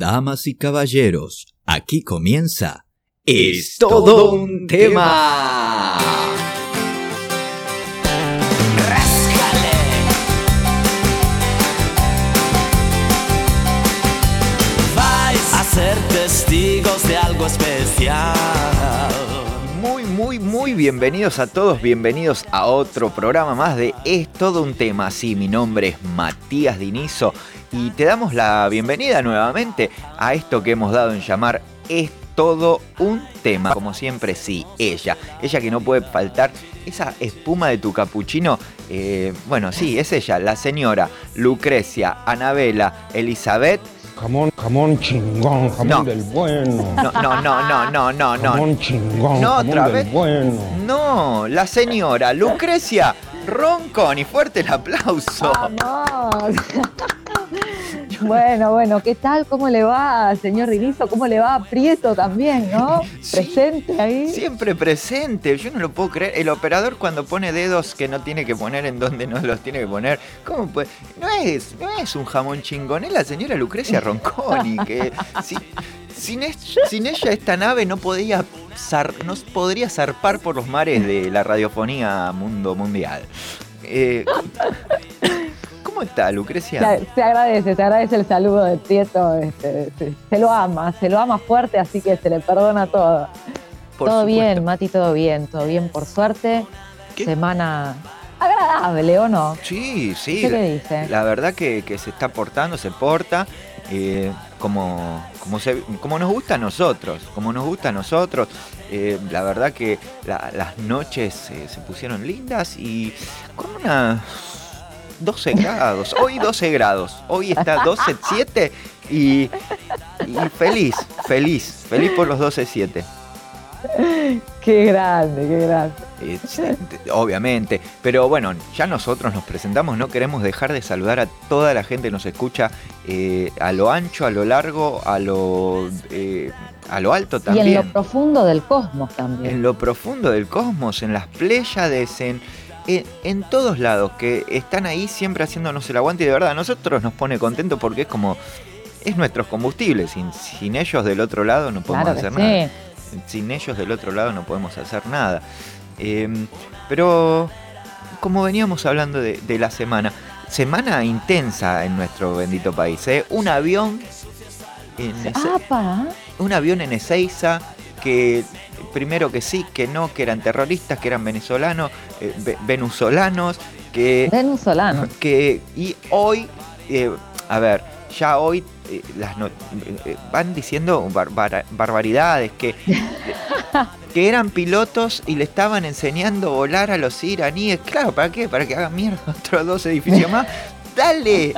Damas y caballeros, aquí comienza Es todo un tema. Vais a ser testigos de algo especial. Muy, muy, bienvenidos a todos, bienvenidos a otro programa más de Es todo un tema. Sí, mi nombre es Matías Dinizo y te damos la bienvenida nuevamente a esto que hemos dado en llamar Es todo un tema. Como siempre, sí, ella, ella que no puede faltar, esa espuma de tu capuchino, eh, bueno, sí, es ella, la señora Lucrecia, Anabela, Elizabeth. Jamón, jamón chingón, jamón No. del bueno. No, no, no, no, no, no, no. Jamón chingón, No, jamón otra del vez. bueno. No, la señora Lucrecia Ronconi. Fuerte el aplauso. Vamos. Bueno, bueno, ¿qué tal? ¿Cómo le va, señor Rinizo? ¿Cómo le va a Prieto también, no? Sí. Presente ahí. Siempre presente, yo no lo puedo creer. El operador cuando pone dedos que no tiene que poner en donde no los tiene que poner, ¿cómo puede? No es, no es un jamón chingón, es la señora Lucrecia Ronconi, que si- sin, es- sin ella esta nave no podía zar- no podría zarpar por los mares de la radiofonía mundo mundial. Eh, ¿Cómo está Lucrecia? Se, se agradece, se agradece el saludo de Prieto. este, se, se lo ama, se lo ama fuerte, así que se le perdona todo. Por todo supuesto. bien, Mati, todo bien, todo bien por suerte. ¿Qué? Semana agradable, ¿o no? Sí, sí. ¿Qué le dice? La verdad que, que se está portando, se porta eh, como, como, se- como nos gusta a nosotros, como nos gusta a nosotros. Eh, la verdad que la- las noches eh, se pusieron lindas y con unas 12 grados. Hoy 12 grados, hoy está 12.7 y, y feliz, feliz, feliz por los 12.7. Qué grande, qué grande. Eh, obviamente, pero bueno, ya nosotros nos presentamos, no queremos dejar de saludar a toda la gente que nos escucha eh, a lo ancho, a lo largo, a lo, eh, a lo alto Y también. en lo profundo del cosmos también. En lo profundo del cosmos, en las Pléyades, en, en, en todos lados que están ahí siempre haciéndonos el aguante y de verdad a nosotros nos pone contento porque es como, es nuestros combustibles, sin, sin ellos del otro lado no podemos Claro hacer sí. nada sin ellos del otro lado no podemos hacer nada. Eh, pero como veníamos hablando de, de la semana, semana intensa en nuestro bendito país. ¿eh? Un avión en Eze- ¡Apa! un avión en Ezeiza que primero que sí, que no, que eran terroristas, que eran venezolanos, eh, ve- venezolanos, que Venezolano. que y hoy eh, a ver ya hoy eh, las no- van diciendo barbar- barbaridades que que eran pilotos y le estaban enseñando a volar a los iraníes. Claro para qué para que hagan mierda otros dos edificios más. Dale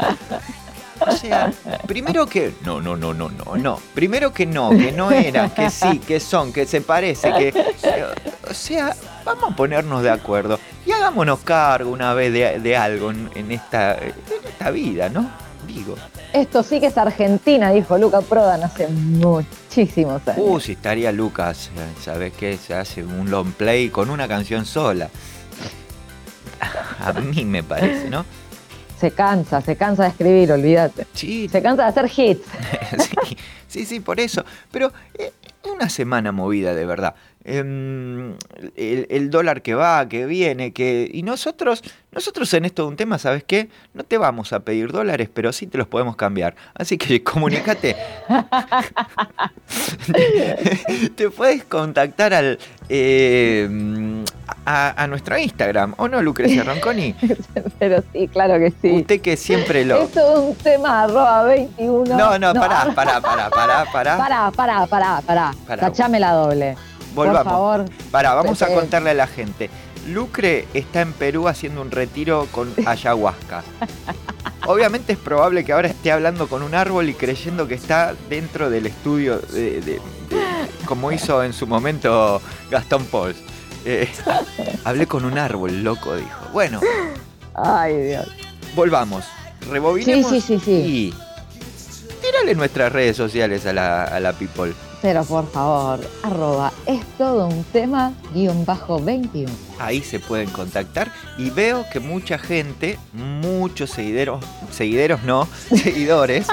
o sea, primero que. No, no, no, no, no, no. Primero que no, que no eran, que sí, que son, que se parece, que. O sea, vamos a ponernos de acuerdo. Y hagámonos cargo una vez de, de algo en, en esta, en esta vida, ¿no? Digo. Esto sí que es Argentina, dijo Luca Prodan hace muchísimos años. Uh, si estaría Lucas, ¿sabes qué? Se hace un long play con una canción sola. A mí me parece, ¿no? Se cansa, se cansa de escribir, olvídate. Sí, Se cansa de hacer hits. sí, sí, sí, por eso. Pero eh, una semana movida, de verdad. El, el dólar que va, que viene, que. Y nosotros, nosotros en esto de un tema, ¿sabes qué? No te vamos a pedir dólares, pero sí te los podemos cambiar. Así que comunícate. te puedes contactar al eh, a, a nuestro Instagram, ¿o no, Lucrecia Ronconi? Pero sí, claro que sí. Usted que siempre lo. Esto es un tema arroba 21. No, no, pará, pará, pará, pará, pará. Pará, pará, pará, pará. Pará. Tachame la doble. Volvamos. Por favor. Pará, vamos a contarle a la gente. Lucre está en Perú haciendo un retiro con ayahuasca. Obviamente es probable que ahora esté hablando con un árbol y creyendo que está dentro del estudio de, de- de- como hizo en su momento Gastón Pauls. Eh, hablé con un árbol, loco, dijo. Bueno, Ay, Dios. volvamos. Rebobinemos Sí, sí, sí, sí. y tírale nuestras redes sociales a la, a la people. Pero por favor, arroba es todo un tema guion bajo 21. ahí se pueden contactar y veo que mucha gente, muchos seguideros, seguideros no, seguidores,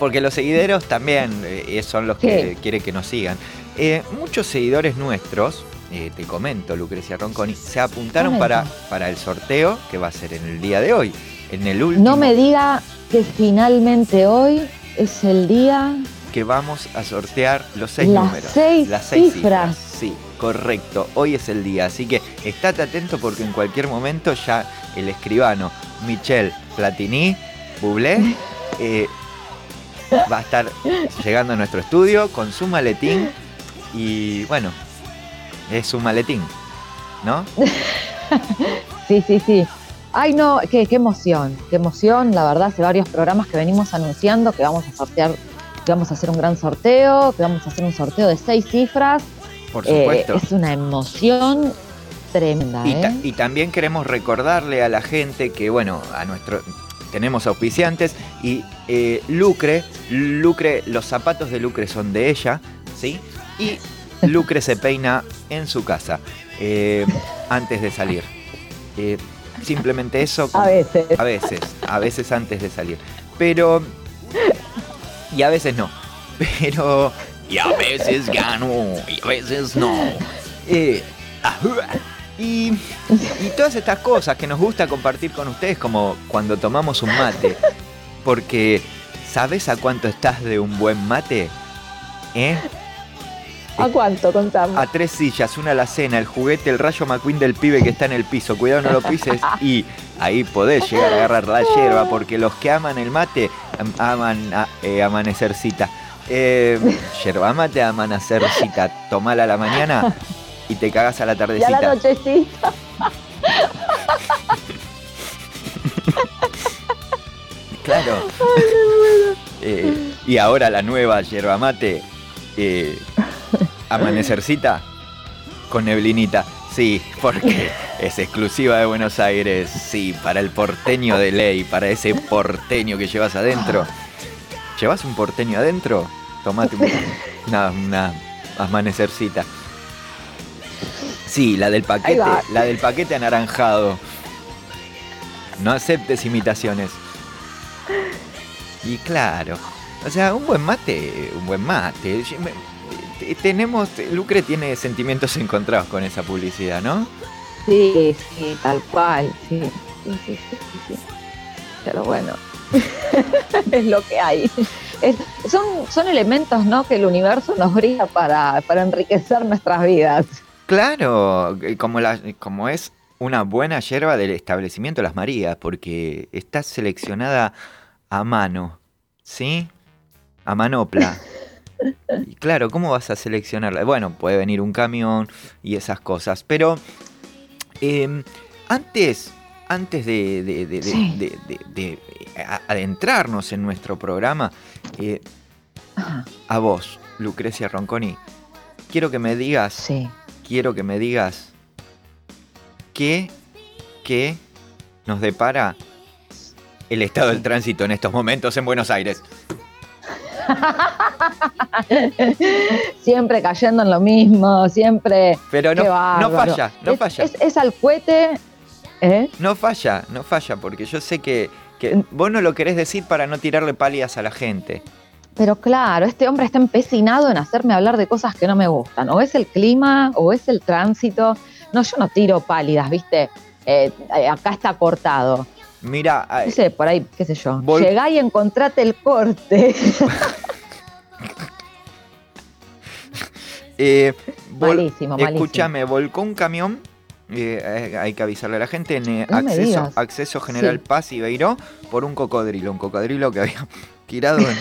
porque los seguidores también eh, son los que quieren que nos sigan. Eh, muchos seguidores nuestros, eh, te comento, Lucrecia Ronconi, se apuntaron para, para el sorteo que va a ser en el día de hoy. En el último No me diga que finalmente hoy es el día. Que vamos a sortear los seis Las números. seis las seis cifras. Sí, correcto. Hoy es el día. Así que estate atento porque en cualquier momento ya el escribano Michel Platini Bublé eh, va a estar llegando a nuestro estudio con su maletín. Y bueno, es su maletín, ¿no? Sí, sí, sí. Ay, no, qué, qué emoción, qué emoción. La verdad, hace varios programas que venimos anunciando que vamos a sortear, que vamos a hacer un gran sorteo, que vamos a hacer un sorteo de seis cifras. Por Eh, supuesto. es una emoción tremenda, Y, ta- ¿eh? y también queremos recordarle a la gente que, bueno, a nuestro tenemos auspiciantes y eh, Lucre, Lucre, los zapatos de Lucre son de ella, ¿sí? Y Lucre se peina en su casa eh, antes de salir. Eh, simplemente eso. A veces. A veces, a veces antes de salir. Pero. Y a veces no. Pero. Y a veces gano, y a veces no. Eh, y, y todas estas cosas que nos gusta compartir con ustedes, como cuando tomamos un mate. Porque, ¿sabes a cuánto estás de un buen mate? ¿Eh? ¿A cuánto? Contame. A tres sillas, una alacena, el juguete, el rayo McQueen del pibe que está en el piso. Cuidado, no lo pises. Y ahí podés llegar a agarrar la hierba, porque los que aman el mate am- aman a, eh, amanecercita. Eh, yerba mate, amanecercita. Tomala a la mañana y te cagas a la Y a la tardecita. nochecita. Claro. Eh, y ahora la nueva yerba mate, eh, amanecercita con neblinita. Sí, porque es exclusiva de Buenos Aires. Sí, para el porteño de ley, para ese porteño que llevas adentro. ¿Llevas un porteño adentro? Tomate un- una, una amanecercita. Sí, la del paquete, la del paquete anaranjado. No aceptes imitaciones. Y claro, o sea, un buen mate, un buen mate. Tenemos, Lucre tiene sentimientos encontrados con esa publicidad, ¿no? Sí, sí, tal cual. Sí, sí, sí, sí, sí, sí. Pero bueno, es lo que hay. Es- son, son elementos ¿no? que el universo nos brinda para, para enriquecer nuestras vidas. Claro, eh, como, la, como es una buena yerba del establecimiento Las Marías, porque está seleccionada a mano, ¿sí? A manopla. Y claro, ¿cómo vas a seleccionarla? Bueno, puede venir un camión y esas cosas, pero eh, antes, antes de, Sí. adentrarnos en nuestro programa, eh, a vos, Lucrecia Ronconi, quiero que me digas sí. quiero que me digas qué, qué nos depara el estado del tránsito en estos momentos en Buenos Aires. Siempre cayendo en lo mismo, siempre. Pero no, no falla, no es, falla, Es, es al cohete. ¿eh? no falla, no falla, porque yo sé que, que vos no lo querés decir para no tirarle pálidas a la gente. Pero claro, este hombre está empecinado en hacerme hablar de cosas que no me gustan. O es el clima, o es el tránsito. No, yo no tiro pálidas, ¿viste? Eh, eh, acá está cortado. Mira, No sé, por ahí, qué sé yo. Vol- Llegá y encontrate el corte. eh, malísimo, malísimo. escúchame, volcó un camión. eh, hay que avisarle a la gente en eh, No acceso, General Sí. Paz y Beiró por un cocodrilo, un cocodrilo que había tirado en,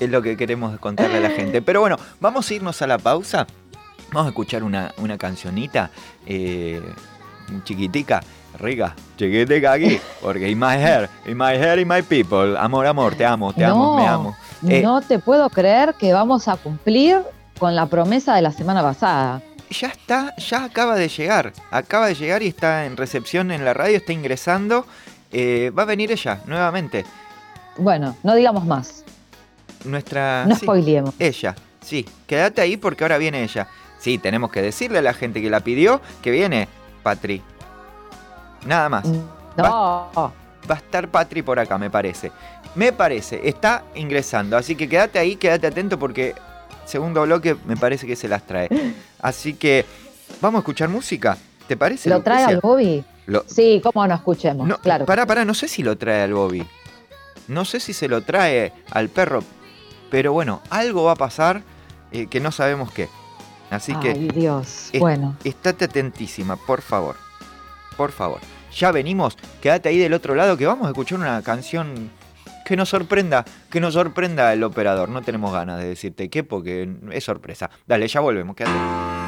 es lo que queremos contarle a la gente. Pero bueno, vamos a irnos a la pausa. Vamos a escuchar una, una cancionita eh, chiquitica, rica, chiquitica aquí. Porque in my hair, in my hair, in my people. Amor, amor, te amo, te amo, me amo. Eh, No te puedo creer que vamos a cumplir con la promesa de la semana pasada. Ya está, ya acaba de llegar. Acaba de llegar y está en recepción en la radio, está ingresando. Eh, va a venir ella nuevamente. Bueno, no digamos más. Nuestra. No sí, spoilemos. ella, sí. Quédate ahí porque ahora viene ella. Sí, tenemos que decirle a la gente que la pidió que viene, Patri. Nada más. No, va a estar Patri por acá, me parece. Me parece, está ingresando, así que quédate ahí, quédate atento porque segundo bloque me parece que se las trae. Así que vamos a escuchar música, ¿te parece? ¿Lo trae al Bobby? Lo- Sí, cómo no escuchemos, no, claro. Pará, pará, no sé si lo trae al Bobby. No sé si se lo trae al perro. Pero bueno, algo va a pasar eh, que no sabemos qué. Así que Ay, Dios. es- Bueno, estate atentísima, por favor. Por favor. Ya venimos, quédate ahí del otro lado que vamos a escuchar una canción que nos sorprenda, que nos sorprenda el operador. No tenemos ganas de decirte qué porque es sorpresa. Dale, ya volvemos, quédate.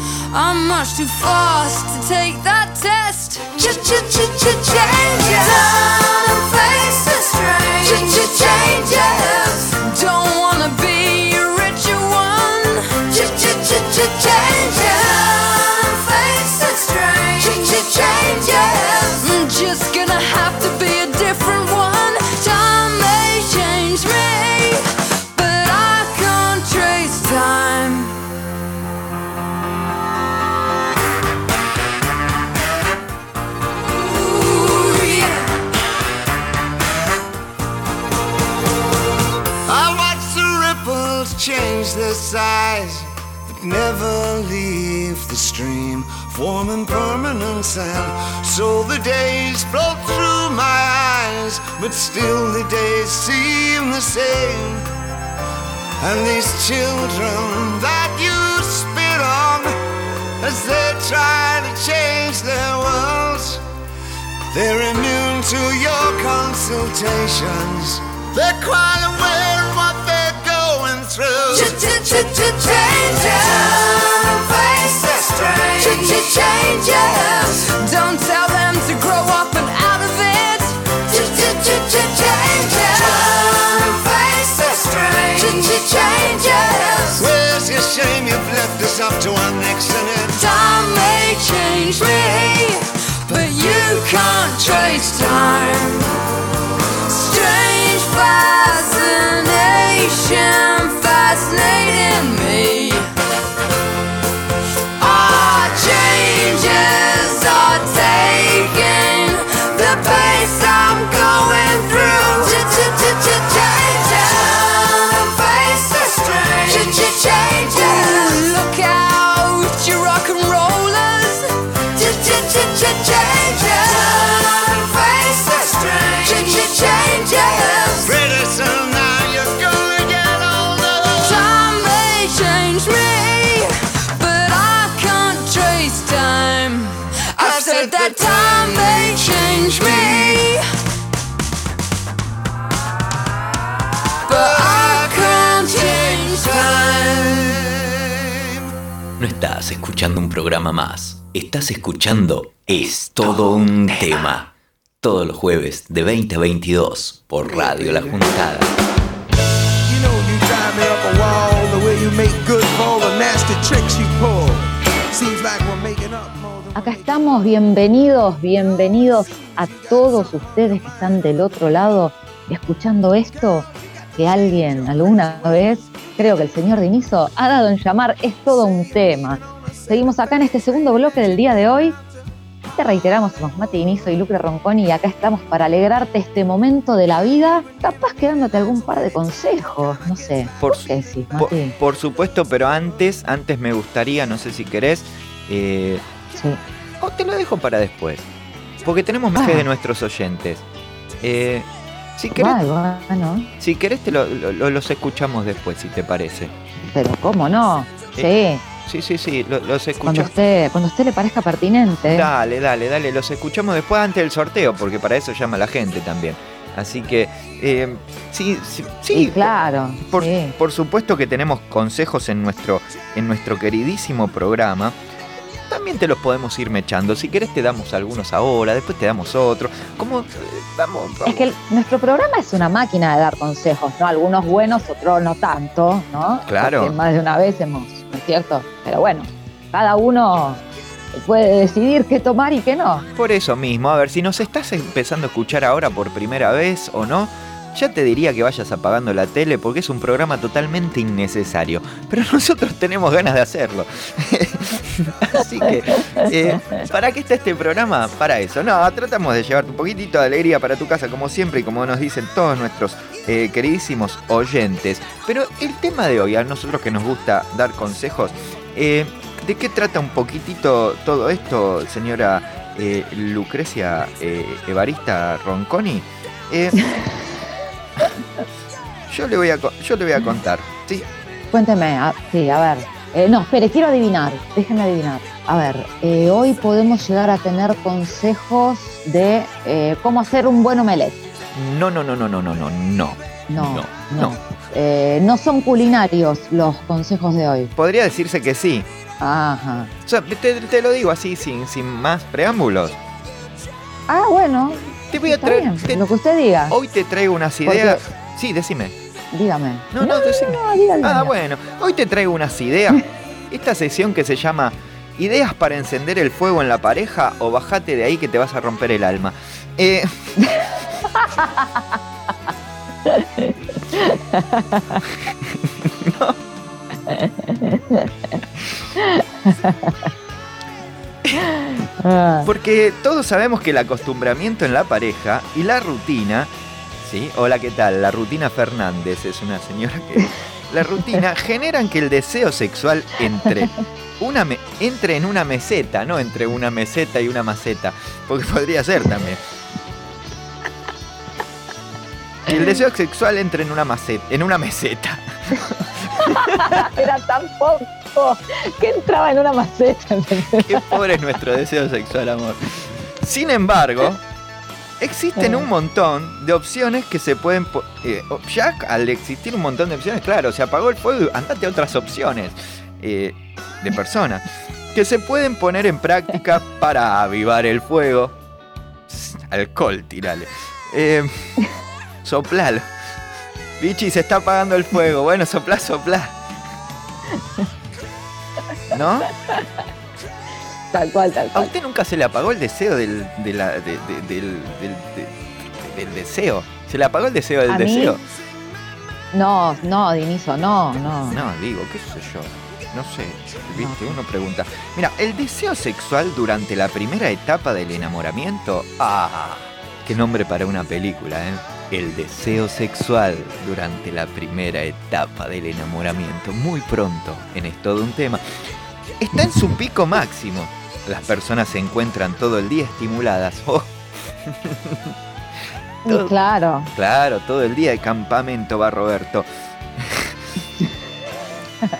I'm much too fast to take that test. Ch ch ch ch. Size, but never leave the stream, forming permanent sand. So the days flow through my eyes, but still the days seem the same. And these children that you spit on, as they try to change their worlds. They're immune to your consultations. They're quite aware of what they're going through. Changes. Don't tell them to grow up and out of it. Changes. Faces strange. Changes, where's your shame you've left us up to our necks in it? Time may change me, but you can't trace time. Strange fascination translating me are changing. Estás escuchando un programa más, estás escuchando Es todo un tema. Todos los jueves de 20 a 22 por Radio La Juntada. Acá estamos, bienvenidos, bienvenidos a todos ustedes que están del otro lado escuchando esto que alguien alguna vez, creo que el señor Dinizo, ha dado en llamar Es todo un tema. Seguimos acá en este segundo bloque del día de hoy. Te reiteramos, somos Mati Dinizo y Lucre Ronconi y acá estamos para alegrarte este momento de la vida, capaz que dándote algún par de consejos, no sé. Por ¿Por qué decís, Mati? por supuesto, pero antes, antes me gustaría, no sé si querés, eh, Sí. o te lo dejo para después. Porque tenemos mensajes Ah. de nuestros oyentes. Eh, si querés, bueno, si querés te lo- lo- los escuchamos después, si te parece. pero ¿cómo no? Sí. Sí, sí, sí, lo- los Cuando escuchamos. usted, cuando usted le parezca pertinente. Dale, dale, dale, los escuchamos después antes del sorteo, porque para eso llama la gente también. Así que, eh, sí, sí, sí, claro. Por, sí. por supuesto que tenemos consejos en nuestro, en nuestro queridísimo programa. También te los podemos ir mechando. Si querés te damos algunos ahora, después te damos otros. Como eh, vamos, vamos. Es que el- nuestro programa es una máquina de dar consejos, ¿no? Algunos buenos, otros no tanto, ¿no? Claro. Porque más de una vez hemos, ¿no es cierto? Pero bueno, cada uno puede decidir qué tomar y qué no. Por eso mismo, a ver, si nos estás empezando a escuchar ahora por primera vez o no, ya te diría que vayas apagando la tele porque es un programa totalmente innecesario. Pero nosotros tenemos ganas de hacerlo. Así que, eh, ¿para qué está este programa? Para eso. No, tratamos de llevarte un poquitito de alegría para tu casa, como siempre, y como nos dicen todos nuestros eh, queridísimos oyentes. Pero el tema de hoy, a nosotros que nos gusta dar consejos, eh, ¿de qué trata un poquitito todo esto, señora Lucrecia Evarista Ronconi? Yo, le voy a, yo le voy a contar, ¿sí? Cuénteme, a- sí, a ver. Eh, no, espere, quiero adivinar, déjeme adivinar. A ver, eh, hoy podemos llegar a tener consejos de eh, cómo hacer un buen omelette. No, no, no, no, no, no, no, no. No, No, no. no. Son culinarios los consejos de hoy. Podría decirse que sí. Ajá. O sea, te, te lo digo así, sin, sin más preámbulos. Ah, bueno, Te voy a traer. bien, te- lo que usted diga. hoy te traigo unas ideas. Sí, decime. Dígame. No, no, decime. No, dígame. Ah, bueno. Hoy te traigo unas ideas. Esta sección que se llama Ideas para encender el fuego en la pareja o bajate de ahí que te vas a romper el alma. Eh, Ah, Porque todos sabemos que el acostumbramiento en la pareja y la rutina, ¿sí? Hola, ¿qué tal? La rutina Fernández es una señora que... La rutina generan que el deseo sexual entre, una me- entre en una meseta, no entre una meseta y una maceta, porque podría ser también. Que el deseo sexual entre en una maceta, en una meseta. Era tan poco que entraba en una maceta. Qué pobre es nuestro deseo sexual, amor. Sin embargo, existen un montón de opciones que se pueden... eh, ya al existir un montón de opciones, claro, se apagó el fuego y andate a otras opciones eh, de personas que se pueden poner en práctica para avivar el fuego. Alcohol, tirale. Eh, soplalo. Bichi, se está apagando el fuego. Bueno, soplá, soplá. ¿No? Tal cual, tal ¿A cual. usted nunca se le apagó el deseo del, de la- de- de- del, del- de- del deseo? ¿Se le apagó el deseo del ¿A mí? deseo? No, no, Dinizo, no, no. No, digo, qué sé yo. No sé, viste, uno pregunta. Mira, el deseo sexual durante la primera etapa del enamoramiento. ¡Ah! Qué nombre para una película, ¿eh? El deseo sexual durante la primera etapa del enamoramiento. Muy pronto, en Es todo un tema. Está en su pico máximo. Las personas se encuentran todo el día estimuladas. Oh, claro. Claro, todo el día de campamento va Roberto.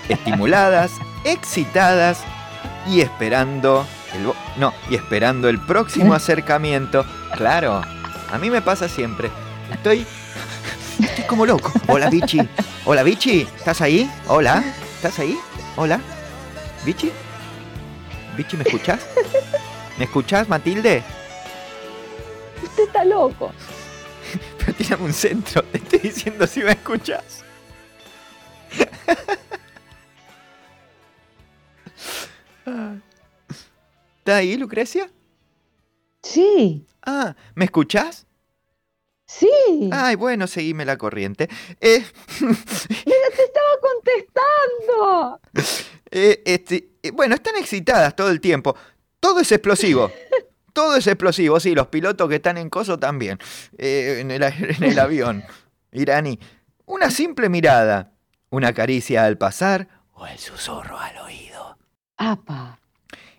Estimuladas, excitadas y esperando el no, y esperando el próximo acercamiento. Claro, a mí me pasa siempre. Estoy estoy como loco. Hola, Bichi. Hola, Bichi. ¿Estás ahí? Hola. ¿Estás ahí? Hola. Bichi. ¿Me escuchás? ¿Me escuchás, Matilde? Usted está loco. Pero tírame un centro, te estoy diciendo si me escuchas. ¿Está ahí, Lucrecia? Sí, Ah, ¿me escuchás? sí. Ay, bueno, seguime la corriente. Eh, Pero te estaba contestando. eh, este, bueno, están excitadas todo el tiempo. Todo es explosivo. Todo es explosivo, sí, los pilotos que están en coso también. Eh, en, el, a- en el avión iraní. Una simple mirada, una caricia al pasar o el susurro al oído. Apa.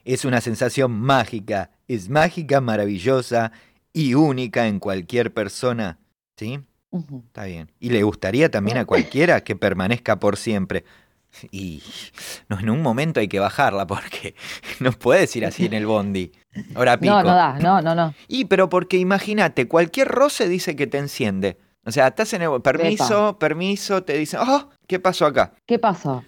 Es una sensación mágica, es mágica, maravillosa y única en cualquier persona. ¿Sí? Ujú. Está bien. Y le gustaría también a cualquiera que permanezca por siempre. Y no, en un momento hay que bajarla porque no puedes ir así en el bondi. Ahora pico. No, no da, no, no, no. Y pero porque imagínate, cualquier roce dice que te enciende. O sea, estás en el permiso, permiso, te dicen, oh, ¿qué pasó acá? ¿Qué pasó?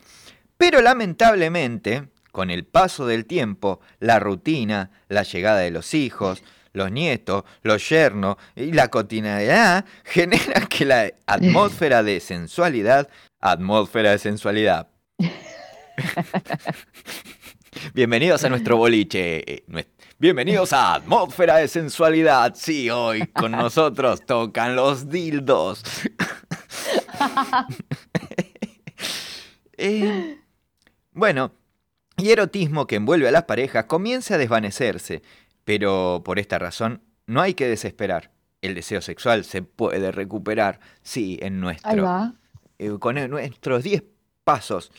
Pero lamentablemente, con el paso del tiempo, la rutina, la llegada de los hijos, los nietos, los yernos y la cotidianidad generan que la atmósfera de sensualidad, atmósfera de sensualidad. Bienvenidos a nuestro boliche. eh, Bienvenidos a Atmósfera de Sensualidad. Sí, hoy con nosotros tocan los dildos. Eh, bueno, y erotismo que envuelve a las parejas comienza a desvanecerse, pero por esta razón no hay que desesperar. El deseo sexual se puede recuperar, sí, en Ahí nuestro, va. eh, con nuestros 10 pasos.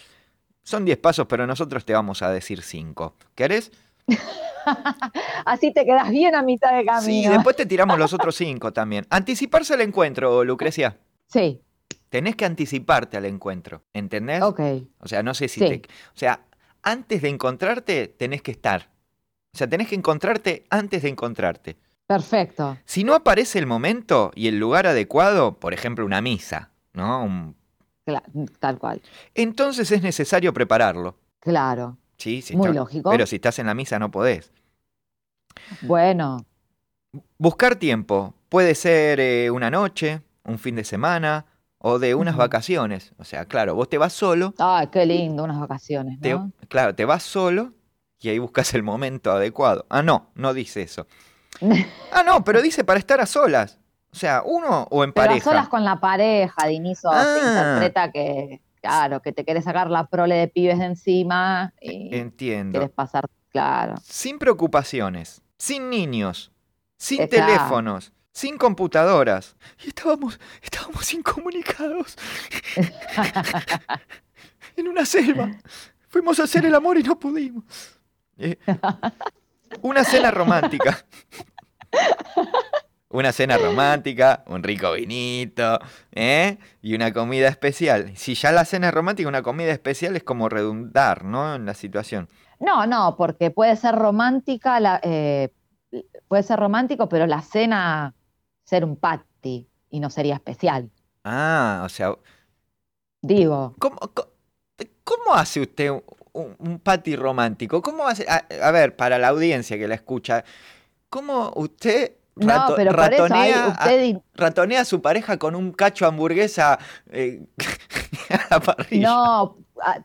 Son 10 pasos, pero nosotros te vamos a decir 5. ¿Querés? Así te quedas bien a mitad de Sí, camino. después te tiramos los otros 5 también. Anticiparse al encuentro, Lucrecia. Sí, Tenés que anticiparte al encuentro, ¿entendés? ok. O sea, no sé si Sí. te... O sea, antes de encontrarte, tenés que estar. O sea, tenés que encontrarte antes de encontrarte. Perfecto. Si no aparece el momento y el lugar adecuado, por ejemplo, una misa, ¿no? Un- Tal cual. Entonces es necesario prepararlo. Claro. Sí, sí. Muy está- lógico. Pero si estás en la misa no podés. Bueno, Buscar tiempo. Puede ser eh, una noche, un fin de semana o de unas vacaciones. O sea, claro, vos te vas solo, ay, qué lindo, unas vacaciones, te- ¿no? claro, te vas solo y ahí buscas el momento adecuado. Ah, no, no dice eso. Ah, no, pero dice para estar a solas. O sea, uno o en Pero pareja. solas con la pareja, Diniso, se Ah. interpreta que, claro, que te querés sacar la prole de pibes de encima y Entiendo. querés pasar, claro. Sin preocupaciones, sin niños, sin teléfonos, sin computadoras. Y estábamos, estábamos incomunicados. en una selva. Fuimos a hacer el amor y no pudimos. Eh, una cena romántica. Una cena romántica, un rico vinito, ¿eh? Y una comida especial. Si ya la cena es romántica, una comida especial es como redundar, ¿no? En la situación. No, no, porque puede ser romántica, la, eh, puede ser romántico, pero la cena ser un patty y no sería especial. Ah, o sea, Digo, ¿cómo, hace usted un, un, un patty romántico? ¿Cómo hace? A, a ver, para la audiencia que la escucha, ¿cómo usted no, pero por eso ratonea, a, usted ratonea a su pareja con un cacho hamburguesa eh, a la parrilla? No,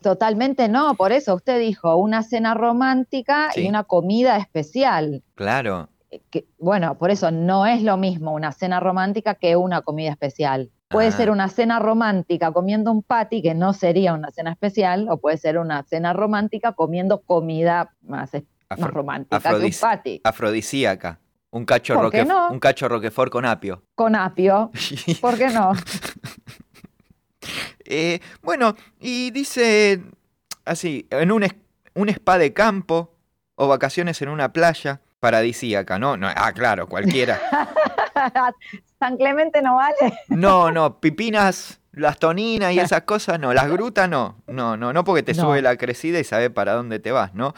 totalmente no, por eso usted dijo una cena romántica Sí. y una comida especial. Claro. Eh, Que, bueno, por eso no es lo mismo una cena romántica que una comida especial. Puede Ah. ser una cena romántica comiendo un patty, que no sería una cena especial, o puede ser una cena romántica comiendo comida más, romántica que un patty. afrodisíaca. Un cacho, ¿Por qué no? un cacho roquefort con apio. Con apio, ¿por qué no? Eh, bueno, y dice así, en un, un spa de campo o vacaciones en una playa paradisíaca, ¿no? no ah, claro, cualquiera. San Clemente no vale. No, no, pipinas, las toninas y esas cosas, no, las grutas no, no, no, no porque te No. sube la crecida y sabes para dónde te vas, ¿no?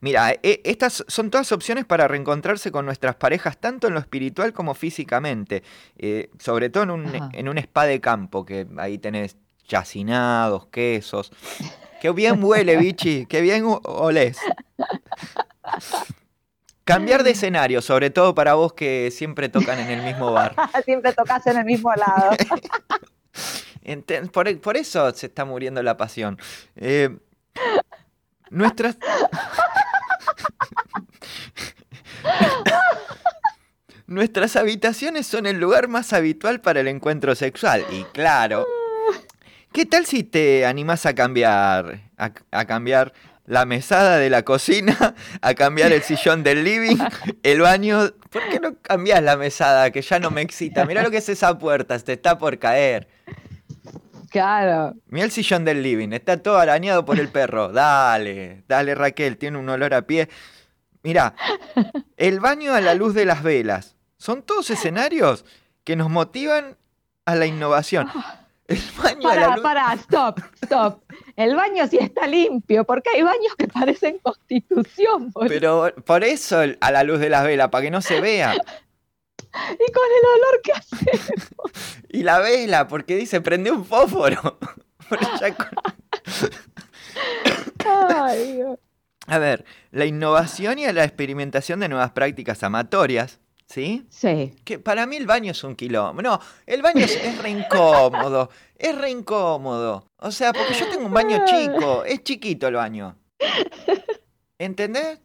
Mira, e- estas son todas opciones para reencontrarse con nuestras parejas, tanto en lo espiritual como físicamente, eh, sobre todo en un, Ajá. en un spa de campo, que ahí tenés chacinados, quesos. Qué bien huele, bichi, qué bien olés. Cambiar de escenario, sobre todo para vos que siempre tocan en el mismo bar. Siempre tocas en el mismo lado. Por eso se está muriendo la pasión. Eh, nuestras. Nuestras habitaciones son el lugar más habitual para el encuentro sexual. Y claro, ¿qué tal si te animás a cambiar, a, cambiar la mesada de la cocina, a cambiar el sillón del living, el baño? ¿Por qué no cambias la mesada que ya no me excita? Mira lo que es esa puerta, te está por caer. Claro. Mira el sillón del living, está todo arañado por el perro. Dale, dale Raquel, tiene un olor a pie. Mira, el baño a la luz de las velas. Son todos escenarios que nos motivan a la innovación. El baño a la luz- pará, stop, stop. El baño sí está limpio, porque hay baños que parecen constitución, boludo. Pero por eso a la luz de las velas, para que no se vea. Y con el olor que hace. Y la vela, porque dice, prende un fósforo. Ay, Dios. A ver, la innovación y la experimentación de nuevas prácticas amatorias, ¿sí? Sí. Que para mí el baño es un quilombo. No, el baño es, es re incómodo. Es re incómodo. O sea, porque yo tengo un baño chico. Es chiquito el baño. ¿Entendés?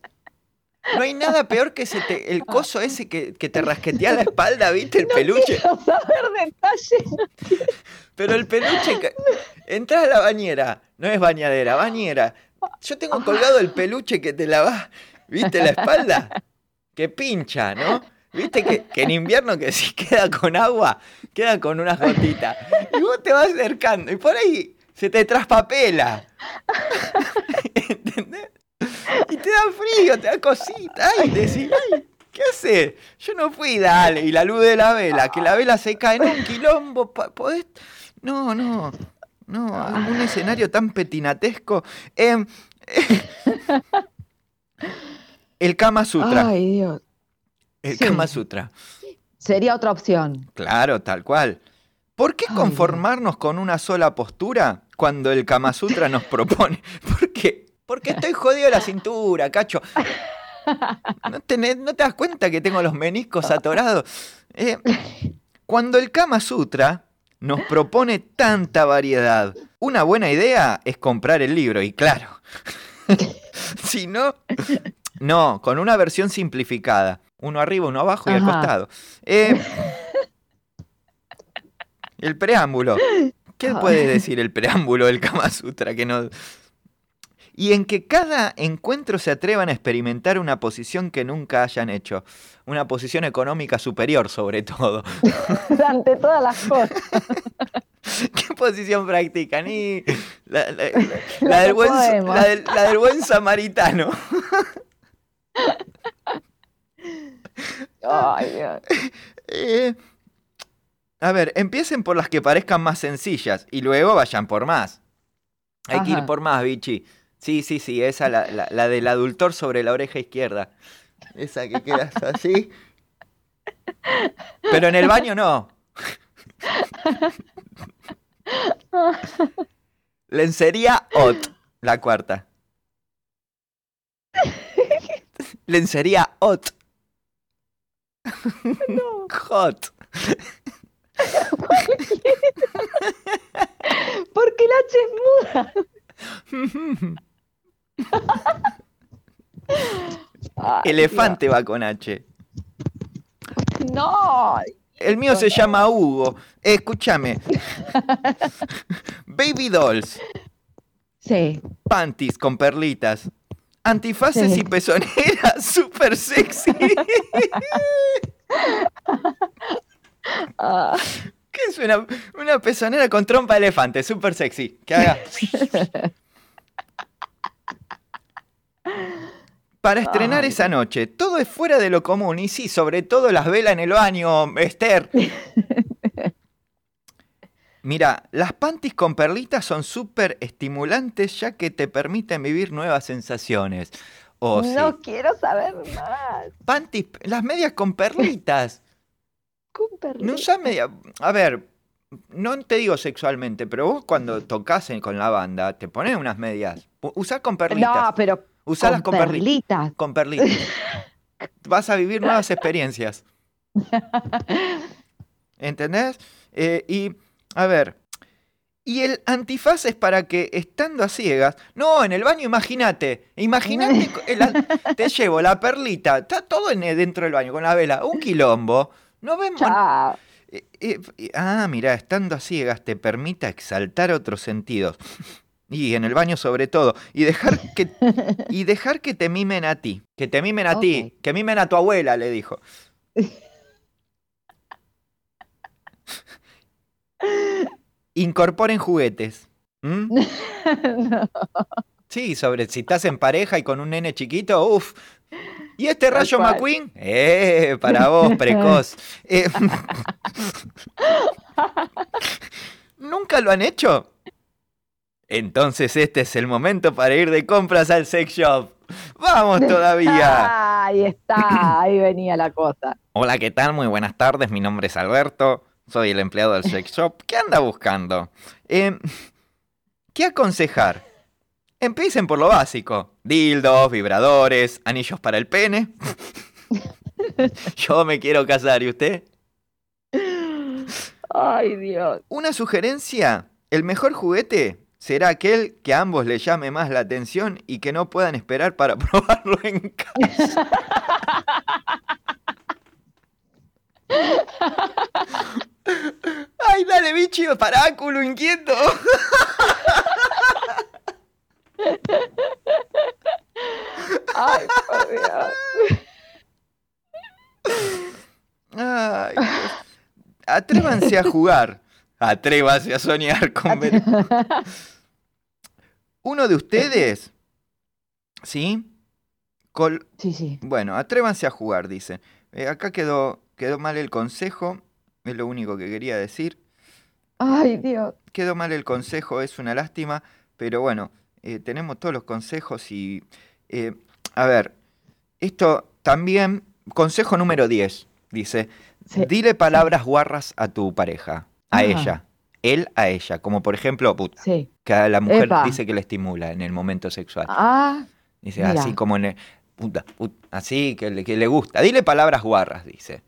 No hay nada peor que ese te- el coso ese que, que te rasquetea la espalda, ¿viste? El peluche. Quiero saber detalles. Pero el peluche. que- Entras a la bañera. No es bañadera, bañera. Yo tengo colgado el peluche que te lavas. ¿Viste la espalda? Que pincha, ¿no? ¿Viste que, que en invierno que si queda con agua, queda con unas gotitas? Y vos te vas acercando y por ahí se te traspapela. ¿Entendés? Te da frío, te da cosita. Ay, decís, ay, ¿qué haces? Yo no fui, dale. Y la luz de la vela, que la vela se cae en un quilombo. ¿Podés? No, no. No, un escenario tan petinatesco. Em, el Kama Sutra. Ay, Dios. el sí. Kama Sutra. Sería otra opción. Claro, tal cual. ¿Por qué Ay, conformarnos con una sola postura cuando el Kama Sutra nos propone? ¿Por? Porque estoy jodido de la cintura, cacho. ¿No, tenés- no te das cuenta que tengo los meniscos atorados? Eh, cuando el Kama Sutra nos propone tanta variedad, una buena idea es comprar el libro, y claro. si no, no, con una versión simplificada. Uno arriba, uno abajo y al Ajá. costado. Eh, el preámbulo. ¿Qué puede decir el preámbulo del Kama Sutra que no... Y en que cada encuentro se atrevan a experimentar una posición que nunca hayan hecho. Una posición económica superior, sobre todo. Ante todas las cosas. ¿Qué posición practican? Y la, la- la- La del buen, podemos. la del- la del buen samaritano. Dios. Eh, a ver, empiecen por las que parezcan más sencillas y luego vayan por más. Hay que ir por más, bichi. Sí, sí, sí, esa, la, la, la del adultor sobre la oreja izquierda. Esa que quedas así. Pero en el baño no. Lencería hot, la cuarta. Lencería hot. Hot. Porque la H es muda. Ay, Elefante va con H. No. El mío se llama Hugo. Eh, escúchame. Baby dolls, Sí. panties con perlitas, antifaces Sí. y pezoneras súper sexy. Ah, ¿Qué es una, una pezonera con trompa de elefante? Súper sexy. Que haga. Para estrenar Ay. esa noche, todo es fuera de lo común y sí, sobre todo las velas en el baño, Esther. Mira, las panties con perlitas son súper estimulantes ya que te permiten vivir nuevas sensaciones. Oh, sí. no quiero saber más. Panties, las medias con perlitas. Con perrito. No usás media. A ver, no te digo sexualmente, pero vos cuando tocas con la banda, te pones unas medias. Usás con perlitas. No, pero Usalas con, perli- perlitas. con perlitas. Vas a vivir nuevas experiencias. ¿Entendés? Eh, y, a ver. Y el antifaz es para que estando a ciegas. No, en el baño, imagínate. Imagínate. te llevo la perlita. Está todo en, dentro del baño con la vela. Un quilombo. No vemos. Chao. Eh, eh, ah, mira, estando a ciegas te permita exaltar otros sentidos. Y en el baño sobre todo. Y dejar que, y dejar que te mimen a ti. Que te mimen a ti. Que mimen a tu abuela, le dijo. Incorporen juguetes. ¿Mm? No. Sí, sobre si estás en pareja y con un nene chiquito, uff. ¿Y este rayo. McQueen? Eh, para vos, precoz. Eh, Nun- ¿Nunca lo han hecho? Entonces este es el momento para ir de compras al sex shop. ¡Vamos todavía! Ahí está, ahí venía la cosa. Hola, ¿qué tal? Muy buenas tardes. Mi nombre es Alberto. Soy el empleado del sex shop. ¿Qué anda buscando? Eh, ¿Qué aconsejar? Empiecen por lo básico. Dildos, vibradores, anillos para el pene. Yo me quiero casar, ¿y usted? Ay, Dios. Una sugerencia. El mejor juguete será aquel que a ambos les llame más la atención y que no puedan esperar para probarlo en casa. Ay, dale, bicho, pará, culo inquieto. Ay, por Dios. Ay, Dios. Atrévanse a jugar. Atrévase a soñar con ver- Uno de ustedes, ¿sí? Col- Sí, sí. Bueno, atrévanse a jugar, dice. Eh, acá quedó, quedó mal el consejo, es lo único que quería decir. Ay, Dios. Quedó mal el consejo, es una lástima, pero bueno, eh, tenemos todos los consejos y... eh, a ver, esto también, consejo número 10, dice, Sí, dile palabras guarras a tu pareja, a ella, él a ella, como por ejemplo, puta, Sí. que a la mujer Epa. dice que le estimula en el momento sexual. Ah, Dice, Mira. así como en el- puta, put- así que le, que le gusta. Dile palabras guarras, dice.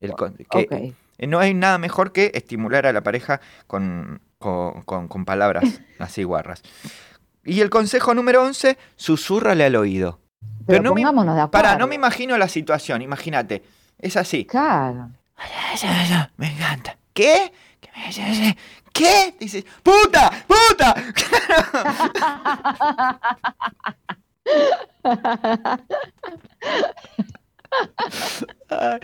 El que eh, No hay nada mejor que estimular a la pareja con, con, con- con palabras así guarras. Y el consejo número 11, susúrrale al oído. Pero, no me- pongámonos de acuerdo. Para, no me imagino la situación, imagínate. Es así. Claro. Me encanta. ¿Qué? ¿Qué? Dices, ¡puta! ¡puta! Ay,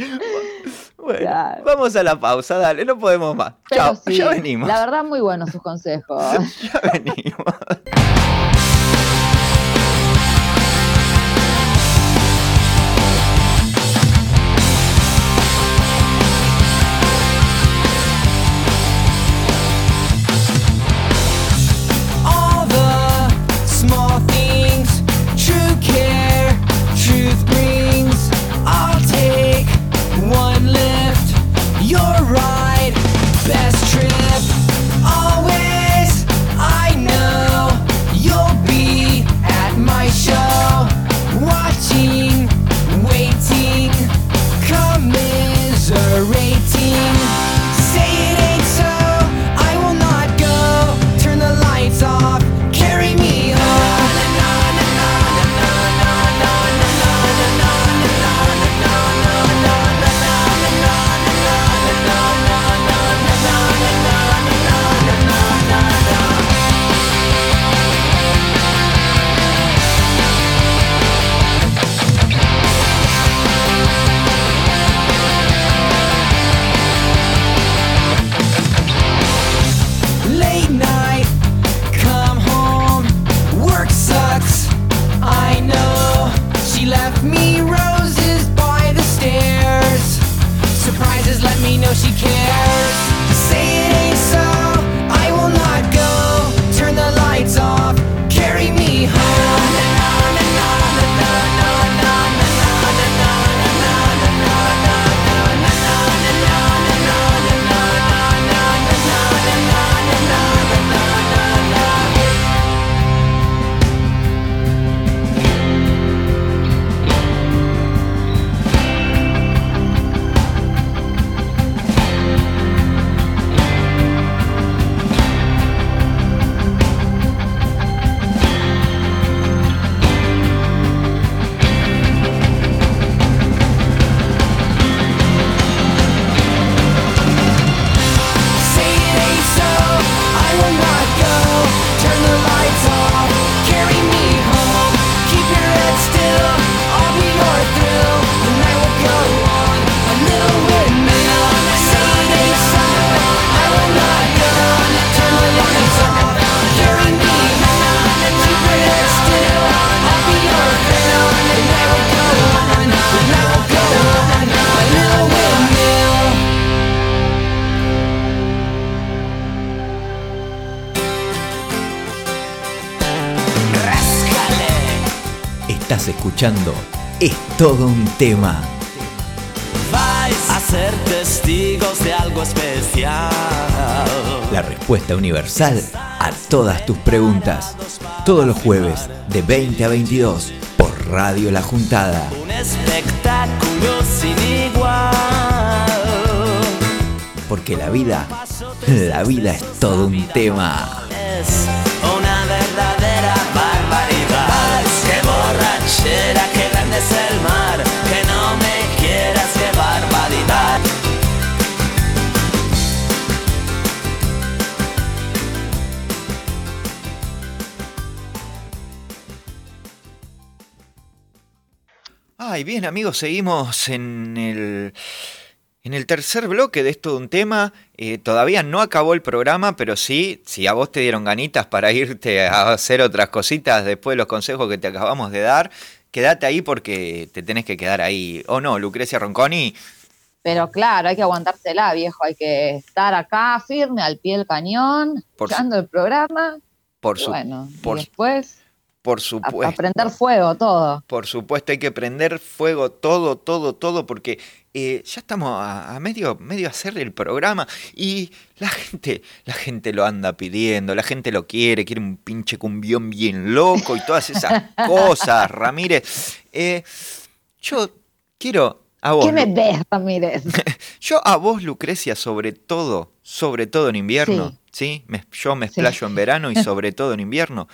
bueno, Claro. vamos a la pausa, dale, no podemos más. Pero Chao, sí, ya venimos. La verdad, muy buenos sus consejos. Ya venimos. Respuesta universal a todas tus preguntas. Todos los jueves de 20 a 22 por Radio La Juntada. Un espectáculo sin igual. Porque la vida, la vida es todo un tema. Es una verdadera barbaridad. Qué borrachera, qué grande es el mar. Ay, bien amigos, seguimos en el, en el tercer bloque de esto de un tema. Eh, todavía no acabó el programa, pero sí, si a vos te dieron ganitas para irte a hacer otras cositas después de los consejos que te acabamos de dar, quédate ahí porque te tenés que quedar ahí. ¿O no, Lucrecia Ronconi? Pero claro, hay que aguantársela, viejo. Hay que estar acá firme, al pie del cañón, escuchando el programa. Por, su- bueno, por, y después por supuesto. a prender fuego todo. Por supuesto, hay que prender fuego todo, todo, todo, porque eh, ya estamos a, a medio, medio hacer el programa y la gente, la gente lo anda pidiendo, la gente lo quiere, quiere un pinche cumbión bien loco y todas esas cosas, Ramírez. Eh, yo quiero a vos, ¿Qué me ves, Ramírez? yo a vos, Lucrecia, sobre todo, sobre todo en invierno, ¿sí? Me- yo me Sí. explayo en verano y sobre todo en invierno.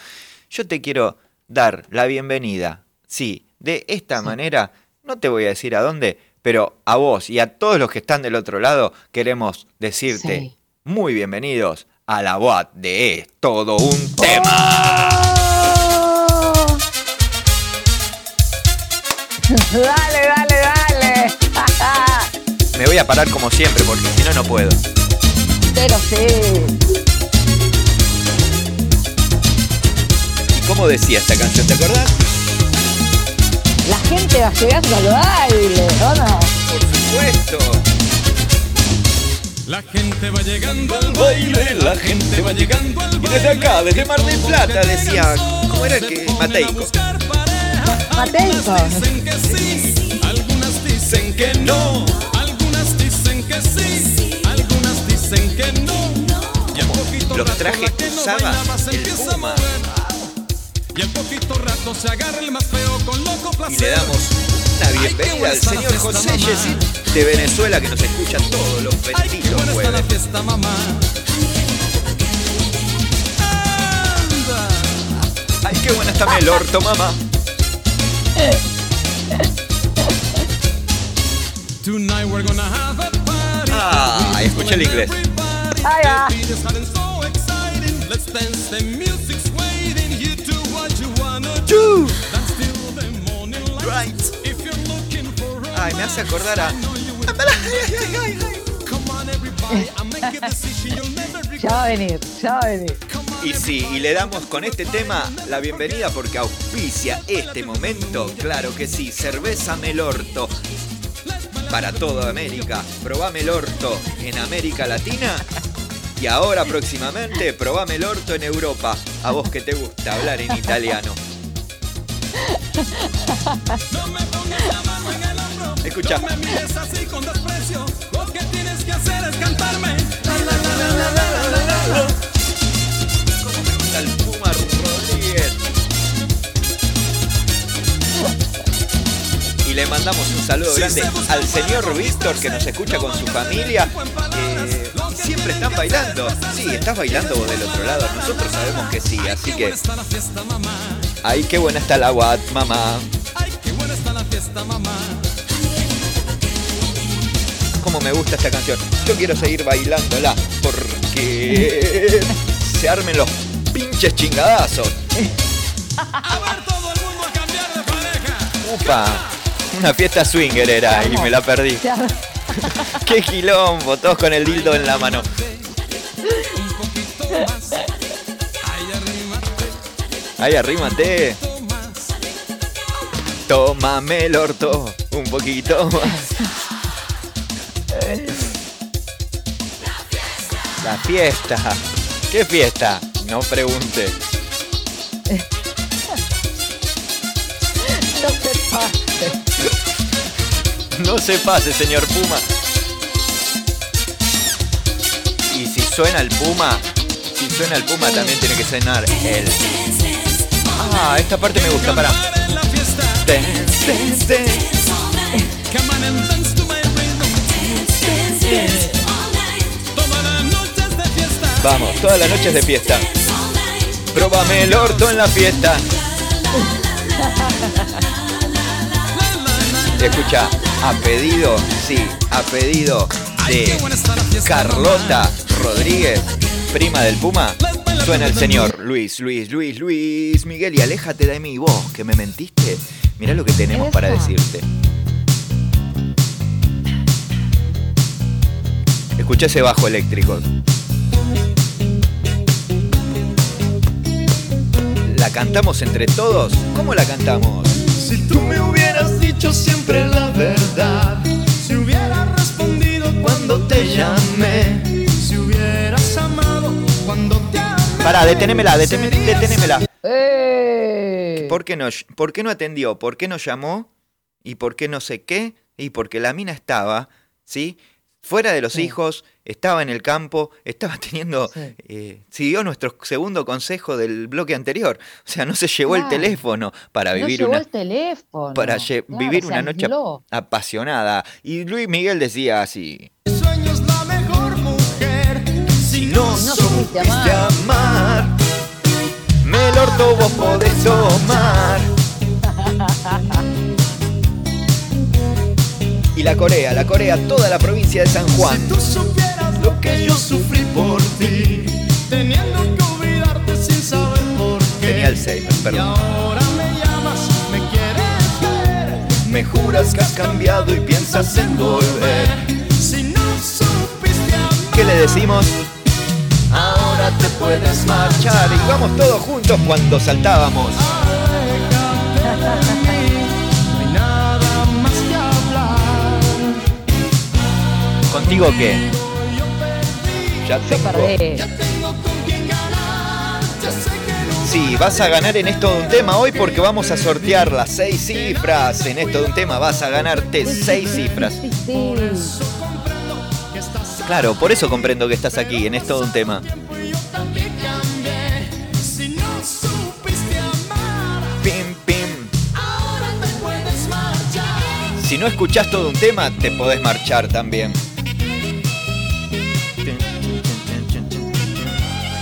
Yo te quiero dar la bienvenida, sí, de esta manera, no te voy a decir a dónde, pero a vos y a todos los que están del otro lado queremos decirte Sí. muy bienvenidos a la boat de Es Todo un Tema. ¡Oh! dale, dale, dale. Me voy a parar como siempre porque si no, no puedo. Pero sí. Cómo decía esta canción? ¿Te acordás? La gente va llegando al baile, ¿o no? Por supuesto. La gente va llegando al baile, la gente va llegando al Y desde acá, desde Mar del Plata, decía, ¿cómo era que? Mateico. Mateico. Dicen que sí, algunas dicen que no, algunas dicen que sí, algunas dicen que no. Y al poquito Los trajes que usaba el Puma. Y al poquito rato se agarra el más feo con loco placer. Y le damos una Ay, bienvenida al señor José. Yesid de Venezuela que nos escucha todos los Ay, qué benditos buena está la fiesta, mamá. Anda. Ay, qué buena está el orto, mamá. Tonight we're gonna have a party. Ah, escuché el inglés. Let's dance, the music's a Ay, me hace acordar a... come on everybody, I make a decision you'll never regret. Ya va a venir, ya va a venir. Y sí, y le damos con este tema la bienvenida porque auspicia este momento, claro que sí, cerveza Melorto. Para toda América, probá Melorto en América Latina y ahora próximamente probá Melorto en Europa. A vos que te gusta hablar en italiano. Escucha. No me mires así con. Lo que tienes que hacer es cantarme. Y le mandamos un saludo grande al señor Víctor que nos escucha con su familia y siempre están bailando. Sí, estás bailando vos del otro lado. Nosotros sabemos que sí, así que. Ay, qué buena está la Watt, mamá. Ay, qué buena está la fiesta, mamá. Cómo me gusta esta canción. Yo quiero seguir bailándola porque se armen los pinches chingadazos. A ver todo el mundo a cambiar de pareja. Upa, una fiesta swinger era y me la perdí. Qué quilombo, todos con el dildo en la mano. Ahí arrímate, tómame el orto, un poquito más. La fiesta. ¿Qué fiesta? No pregunte. No se pase, señor Puma. Y si suena el Puma, si suena el Puma también tiene que sonar el. Ah, esta parte me gusta, para. Vamos, todas las noches de fiesta. Próbame el orto en la fiesta. Escucha, a pedido, sí, a pedido de Carlota Rodríguez, prima del Puma, suena el señor Luis, Luis, Luis, Luis Miguel y aléjate de mí vos, que me mentiste. Mirá lo que tenemos para decirte. Escucha ese bajo eléctrico. ¿La cantamos entre todos? ¿Cómo la cantamos? Si tú me hubieras dicho siempre la verdad, si hubieras respondido cuando te llamé, si hubieras amado cuando te amé. Pará, deténemela, deténemela. ¡Eh! ¿Por qué, no, ¿Por qué no atendió? ¿Por qué no llamó? ¿Y por qué no sé qué? Y porque la mina estaba, ¿sí? Fuera de los Sí. hijos, estaba en el campo, estaba teniendo... Sí. eh, siguió nuestro segundo consejo del bloque anterior. O sea, no se llevó el teléfono para no vivir llevó una... el teléfono. Para lle- Claro, vivir una noche apasionada. Y Luis Miguel decía así... Sueños la mejor mujer, si no, No supiste amar. amar. Me lo orto vos podés tomar. Y la Corea, la Corea, toda la provincia de San Juan. Si tú supieras lo que yo sufrí por ti, teniendo que olvidarte sin saber por qué. Tenía Alzheimer, Y perdón. ahora me llamas, me quieres ver. Me juras que has cambiado y piensas en volver. Si no supiste amar, ¿Qué le decimos? Ahora te puedes marchar. Y vamos todos juntos cuando saltábamos. Ya sé que no Sí, vas a ganar en esto de un tema hoy porque vamos a sortear las seis cifras. En esto de un tema vas a ganarte seis cifras. Claro, por eso comprendo que estás aquí en esto de un tema. Pim, pim. Si no escuchás todo un tema, te podés marchar también.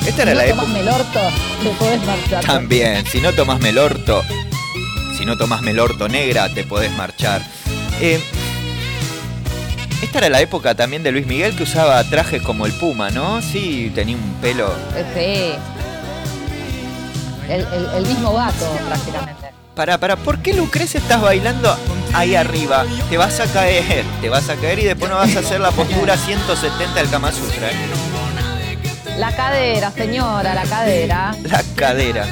Esta era Si la no época. tomás melorto, te podés marchar. También, si no tomás melorto, si no tomás melorto negra, te podés marchar. Eh, esta era la época también de Luis Miguel que usaba trajes como el Puma, ¿no? Sí, tenía un pelo. Sí. El, el- el mismo gato, prácticamente. Para, para, ¿por qué Lucrecia estás bailando ahí arriba? Te vas a caer, te vas a caer y después no vas a hacer la postura 170 del Kama Sutra. ¿eh? La cadera, señora, la cadera. La cadera.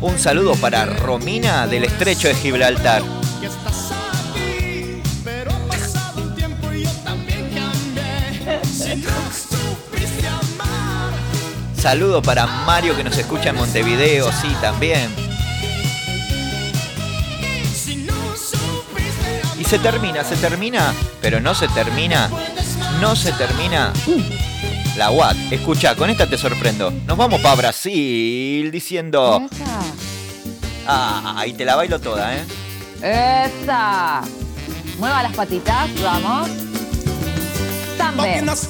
Un saludo para Romina del Estrecho de Gibraltar. Saludo para Mario que nos escucha en Montevideo, sí, también. Y se termina, se termina, pero no se termina, no se termina. La UAT, escucha, con esta te sorprendo. Nos vamos para Brasil diciendo. Esa. Ah, ahí te la bailo toda, ¿eh? Esa. Mueva las patitas, vamos.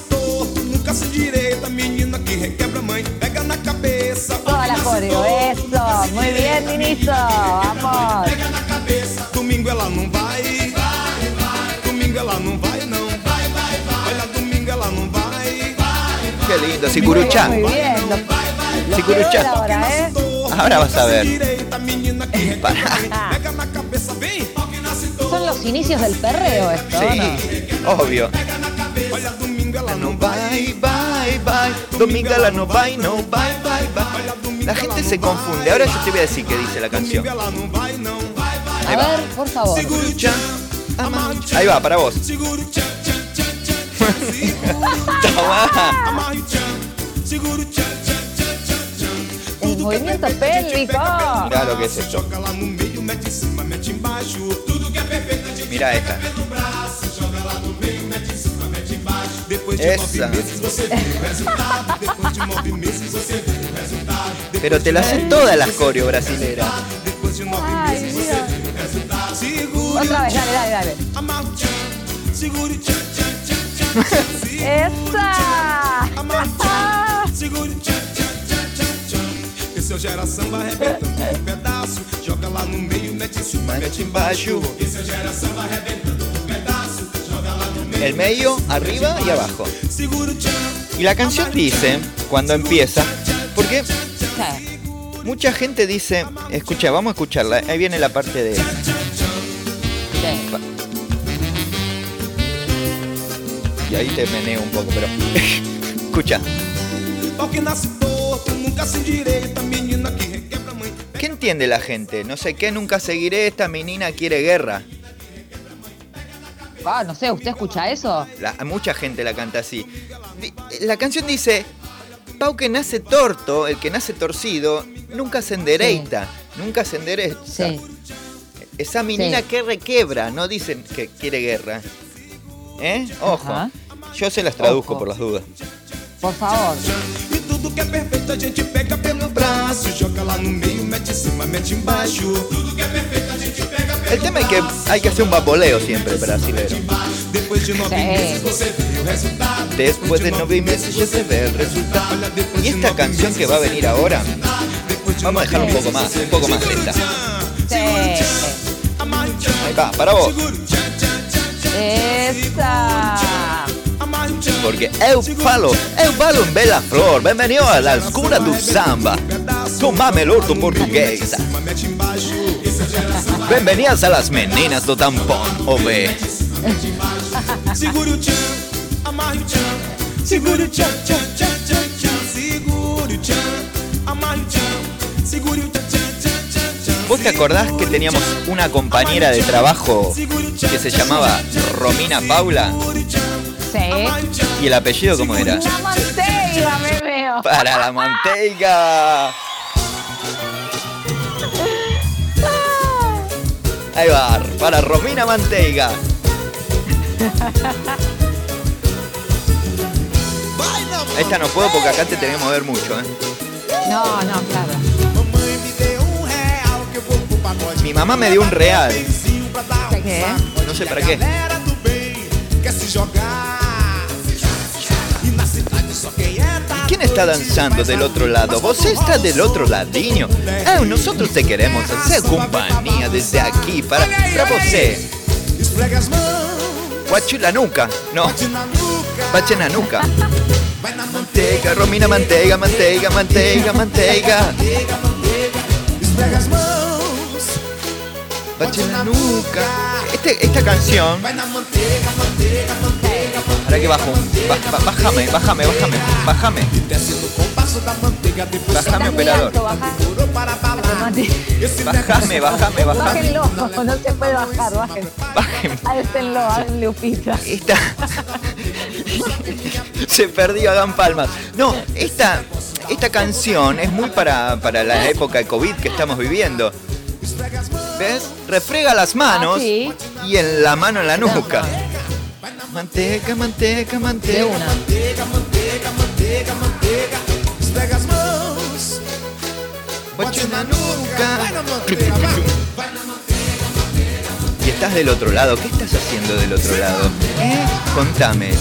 Torto, nunca se direita, menina que requebra mãe, pega na cabeça. Pau Toda que la coreo. Eso. Muy bien, Ninizo. Vamos. pega na cabeça. Domingo ela não vai, lindo. Muy bien. Ahora, ¿eh? Ahora vas a ver. Son los inicios del perreo esto, ¿no? Sí, obvio. No não vai. bye, bye, bye. Domingo la no bye, no bye, bye, bye. La gente se confunde. Ahora yo te voy a decir qué dice la canción. Vai não. A ver, por favor. Ahí va, para vos. Toma. El movimiento pélvico. Mirá lo que es esto. Joga lá no meio, mete em cima, mete embaixo. Tudo que é perfeito de Mira esta. Esa. Pero te la hacen todas las coreo brasileras. Ay, Dios. Otra vez, dale, dale, dale. Essa! Esse é o Gera Samba arrebentando um pedaço. Joga lá no meio, mete em cima, mete embaixo. Esse é o Gera Samba arrebentando um pedaço. Joga lá no meio. El medio, arriba y abajo. Y la canción dice, cuando empieza, porque mucha gente dice, escucha, vamos a escucharla, ahí viene la parte de... Y ahí te meneo un poco, pero... escucha. ¿qué entiende la gente? No sé qué, nunca seguiré, esta menina quiere guerra. Ah, no sé, ¿usted escucha eso? La- mucha gente la canta así. La canción dice, Pau que nace torto, el que nace torcido, nunca se endereita, nunca se endereza. Sí. Esa menina Sí. que requebra, no dicen que quiere guerra. ¿Eh? Ojo. Ajá. Yo se las traduzco Ojo. por las dudas. Por favor. Tudo que é perfeito a gente pega pelo braço. Joga lá no meio, mete em cima, mete embaixo. Tudo que é perfeito a gente pega pelo El tema es que hay que hacer un vaboleo siempre brasilero. Depois de meses você vê o resultado. Después de nueve meses ya se ve el resultado. Y esta canción que va a venir ahora, vamos a dejarla un poco más, un poco más lenta. Sí. Ahí va, para vos. Essa! Porque eu falo, eu falo Bela Flor, bem-vindo à curas do samba, com a melhor do português. Bem-vindas às meninas do tampão, ouve. Segura o tchan, amarre o tchan, segura o tchan, tchan, tchan, tchan, segura o tchan, amarre o tchan, segura o tchan. ¿Vos te acordás que teníamos una compañera de trabajo que se llamaba Romina Paula? Sí. ¿Y el apellido cómo era? La manteiga, me veo. Para la manteiga. Ahí va, para Romina Manteiga. Esta no puedo porque acá te tenemos que ver mucho, ¿eh? No, no, claro. Mi mamá me dio un real. ¿Para qué? No sé para qué. ¿Quién está danzando del otro lado? ¿Vos estás del otro ladinho? Ah, nosotros te queremos hacer compañía desde aquí para, para você. Esfrega as mãos, Guachu la nuca. No, bate na nuca. bache la nuca. Vai na Manteiga, Romina Manteiga, Manteiga, Manteiga, Manteiga. Mãos, Bache la nuca. Este, esta canción, ahora que bajo, ba- ba- bájame, bájame, bájame, bájame, bájame operador. Bájame, bájame, bájame. Bájenlo, no se puede bajar, bajen. Bájame. Álcenlo, háganle upita. Esta. Se perdió, hagan palmas. No, esta, esta canción es muy para, para la época de COVID que estamos viviendo. ¿Ves? Refrega las manos Ah, sí. y en la mano en la nuca. Manteca, manteca, De manteca. mãos, en la nuca. vai na manteiga, vai. Y estás del otro lado. ¿Qué estás haciendo del otro lado? ¿Eh? Contame.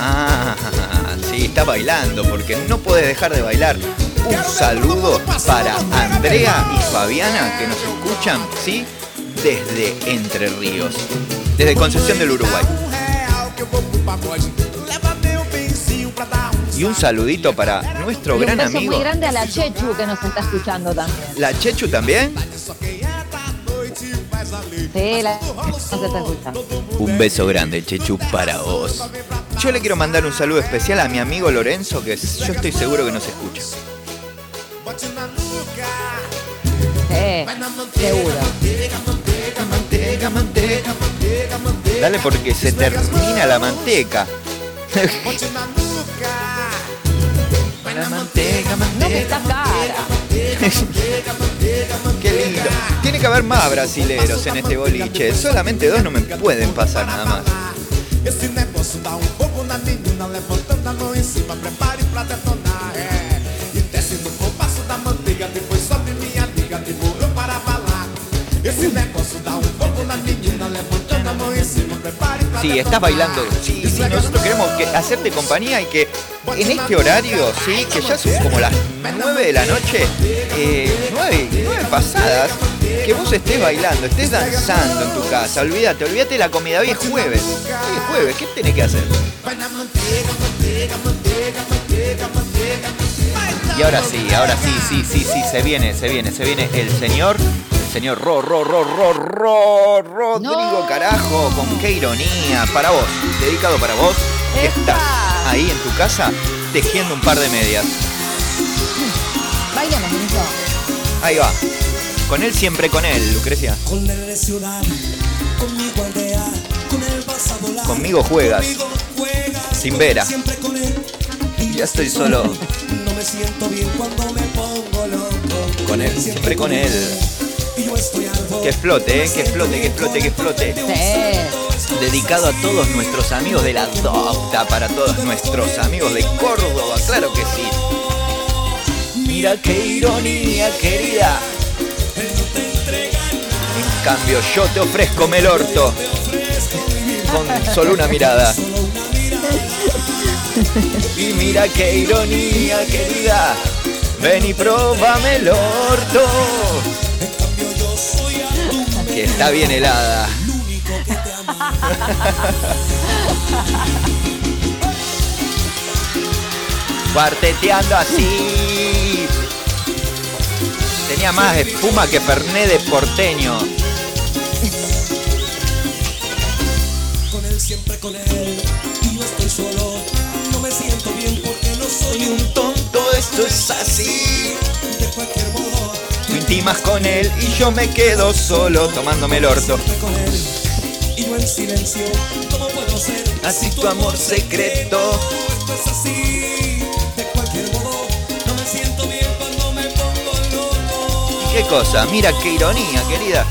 Ah, sí, está bailando porque no puedes dejar de bailar. Un saludo para Andrea y Fabiana que nos escuchan, ¿sí? Desde Entre Ríos, desde Concepción del Uruguay. Y un saludito para nuestro Y un gran beso amigo, muy grande a la Chechu que nos está escuchando también. la Chechu también. Sí, la. Un beso grande, Chechu, para vos. Yo le quiero mandar un saludo especial a mi amigo Lorenzo, que yo estoy seguro que nos escucha. Sí, seguro. Manteca, manteca, Dale porque se termina la manteca. La manteca, No, manteca. está cara. Qué lindo. Tiene que haber más brasileros en este boliche. Solamente dos no me pueden pasar nada más. Esse negócio dá um fogo na menina, levantando a mão em cima, prepare pra detonar, é. Esse negócio dá um fogo na menina, levantando a mão em cima, prepare pra Sí, estás bailando. Sí, sí, nosotros queremos que hacerte compañía y que en este horario, sí, que ya son como las 9 de la noche, eh, 9, 9 pasadas, que vos estés bailando, estés danzando en tu casa. Olvídate, olvídate de la comida. Hoy es jueves. Hoy es jueves, ¿qué tenés que hacer? Y ahora sí, ahora sí, sí, sí, sí, se viene, se viene, se viene el señor, señor Ro, Ro, Ro, Ro, Ro, Rodrigo Carajo, con qué ironía, para vos, dedicado para vos, que estás ahí en tu casa tejiendo un par de medias. Bailemos. Ahí va. Con él siempre con él, Lucrecia. Con él de ciudad, conmigo aldea, con él vas a volar. Conmigo juegas, Conmigo juegas, sin vera. siempre con él. Y Ya estoy solo. No me siento bien cuando me pongo loco. Con él, siempre con él. Que explote, eh, que explote, que explote, que explote. Sí. Dedicado a todos nuestros amigos de la docta, para todos nuestros amigos de Córdoba, claro que sí. Mira qué ironía, querida. En cambio, yo te ofrezco el orto. Con solo una mirada. Y mira qué ironía, querida. Ven y próbame el orto. Que está bien helada. Cuarteteando así. Tenía más espuma que Ferné de porteño. Con él, siempre con él. Y yo estoy solo. No me siento bien porque no soy un tonto, esto es así. de cualquier modo. Tú intimas con él y yo me quedo solo tomándome el orto. Y yo en silencio. ¿Cómo puedo ser? Así tu amor secreto. Esto es así. De cualquier modo. No me siento bien cuando me pongo loco. ¿Qué cosa? Mira qué ironía, querida.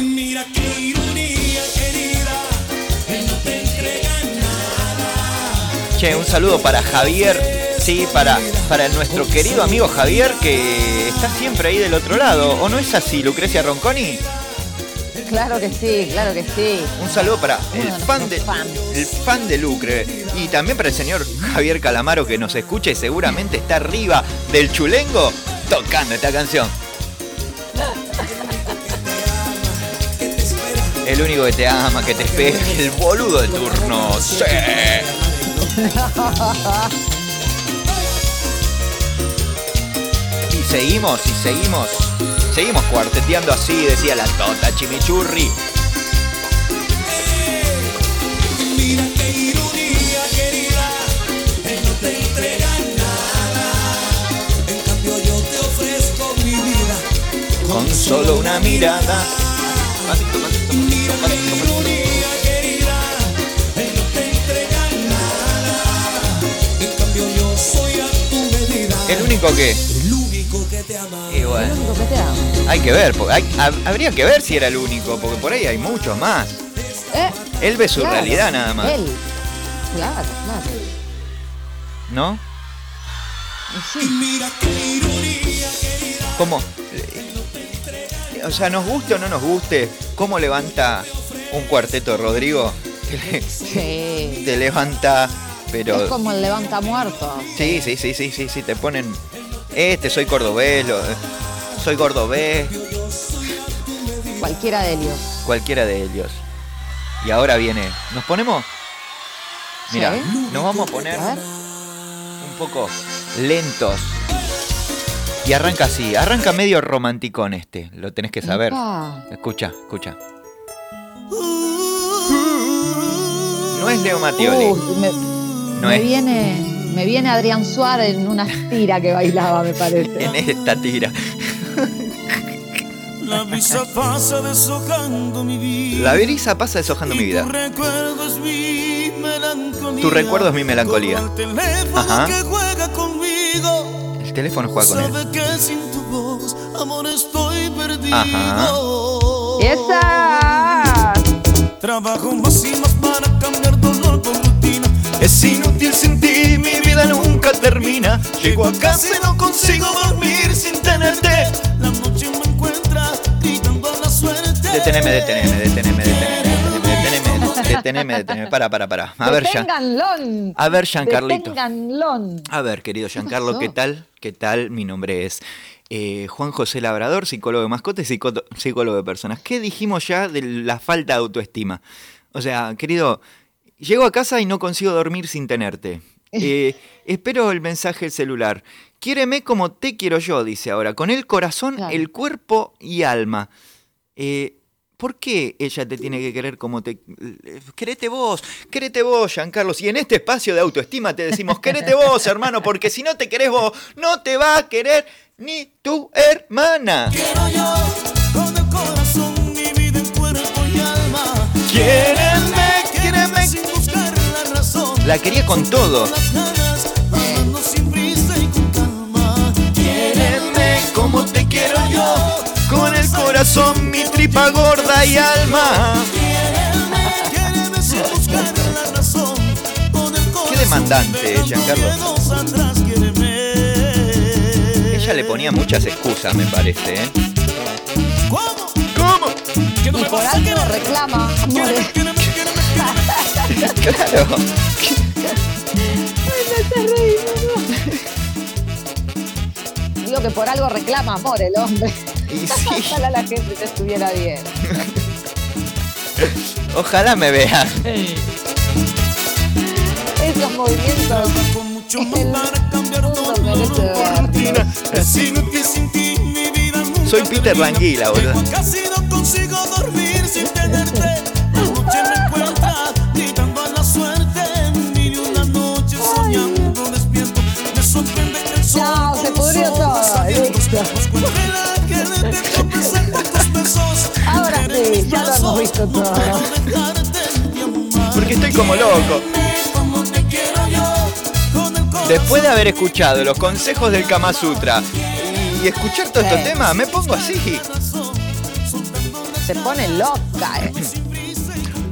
Mira qué ironía, querida. Él no te entrega nada. Che, un saludo para Javier. Sí, para, para nuestro querido amigo Javier que está siempre ahí del otro lado. ¿O no es así, Lucrecia Ronconi? Claro que sí, claro que sí. Un saludo para el fan de, el fan de Lucre y también para el señor Javier Calamaro que nos escucha y seguramente está arriba del chulengo tocando esta canción. El único que te ama, que te espera, el boludo de turno. Sí. seguimos, y seguimos. Seguimos cuarteteando así, decía la Tota Chimichurri. Mira qué ironía, querida. Él no te entrega nada. En cambio, yo te ofrezco mi vida. Con solo una mirada. Mira qué ironía, querida. Él no te entrega nada. En cambio, yo soy a tu medida. El único que. Bueno, Lo único que te amo. hay que ver, porque hay- hab- habría que ver si era el único, porque por ahí hay muchos más. Eh, Él ve su claro, realidad nada más, Él. Claro, claro. ¿no? Sí. ¿Cómo? O sea, nos guste o no nos guste, ¿cómo levanta un cuarteto de Rodrigo? Te, le- Sí. te levanta, pero. Es como el levanta muerto. Sí, sí, sí, sí, sí, sí, te ponen. Este, soy cordobés, lo- soy cordobés, Cualquiera de ellos. cualquiera de ellos. Y ahora viene. ¿Nos ponemos? Mira, Sí. nos vamos a poner A un poco lentos. Y arranca así, arranca medio romanticón este, lo tenés que saber. Epa. Escucha, escucha. No es Leo Mattioli, Uh, me, no me es viene, me viene Adrián Suárez en una tira que bailaba, me parece. en esta tira. La brisa pasa deshojando mi vida. La brisa pasa deshojando mi vida. Tu recuerdo es mi melancolía. Tu recuerdo es mi melancolía. Como el teléfono Ajá. que juega conmigo. El teléfono juega con él. Sabe que sin tu voz amor estoy perdido. Ajá. ¡Esa! Trabajo más y más para cambiar. Es inútil sin ti, mi vida nunca termina. Llego a casa y no consigo dormir sin tenerte. La noche me encuentra gritando a la suerte. Deteneme, deteneme, deteneme, deteneme, deteneme, deteneme, deteneme. Para, para, para. A ver, ya. Deténganlo. A ver, Giancarlito. A ver, querido Giancarlo? ¿qué tal? ¿Qué tal? Mi nombre es eh, Juan José Labrador, psicólogo de mascotas y psicólogo de personas. ¿Qué dijimos ya de la falta de autoestima? O sea, querido, llego a casa y no consigo dormir sin tenerte. Eh, espero el mensaje del celular. Quiéreme como te quiero yo, dice ahora, con el corazón, Claro. el cuerpo y alma. Eh, ¿Por qué ella te tiene que querer como te... eh, Querete vos, querete vos, Giancarlos. Y en este espacio de autoestima te decimos, querete vos, hermano, porque si no te querés vos, no te va a querer ni tu hermana. Quiero yo con el corazón, mi vida cuerpo y alma. Quiéreme, La quería con todo. Quiéreme como te quiero yo, con el corazón, mi tripa gorda y alma. Corazón demandante, dejando Giancarlo. Ella le ponía muchas excusas, me parece, ¿eh? ¿Cómo? ¿Cómo? ¿Qué Y por pasa? algo reclama, amores. Claro. Digo que por algo reclama amor el hombre. Y sí, Ojalá la gente te estuviera bien. ojalá me vean. Esos movimientos. Mucho para cambiar Soy Peter. Languila, boludo. Casi no consigo dormir sin tenerte. Chao, se pudrió todo. Ahora sí, ya lo hemos visto todo. Porque estoy como loco. Después de haber escuchado los consejos del Kama Sutra y escuchar todos estos temas, me pongo así. Se pone loca, eh.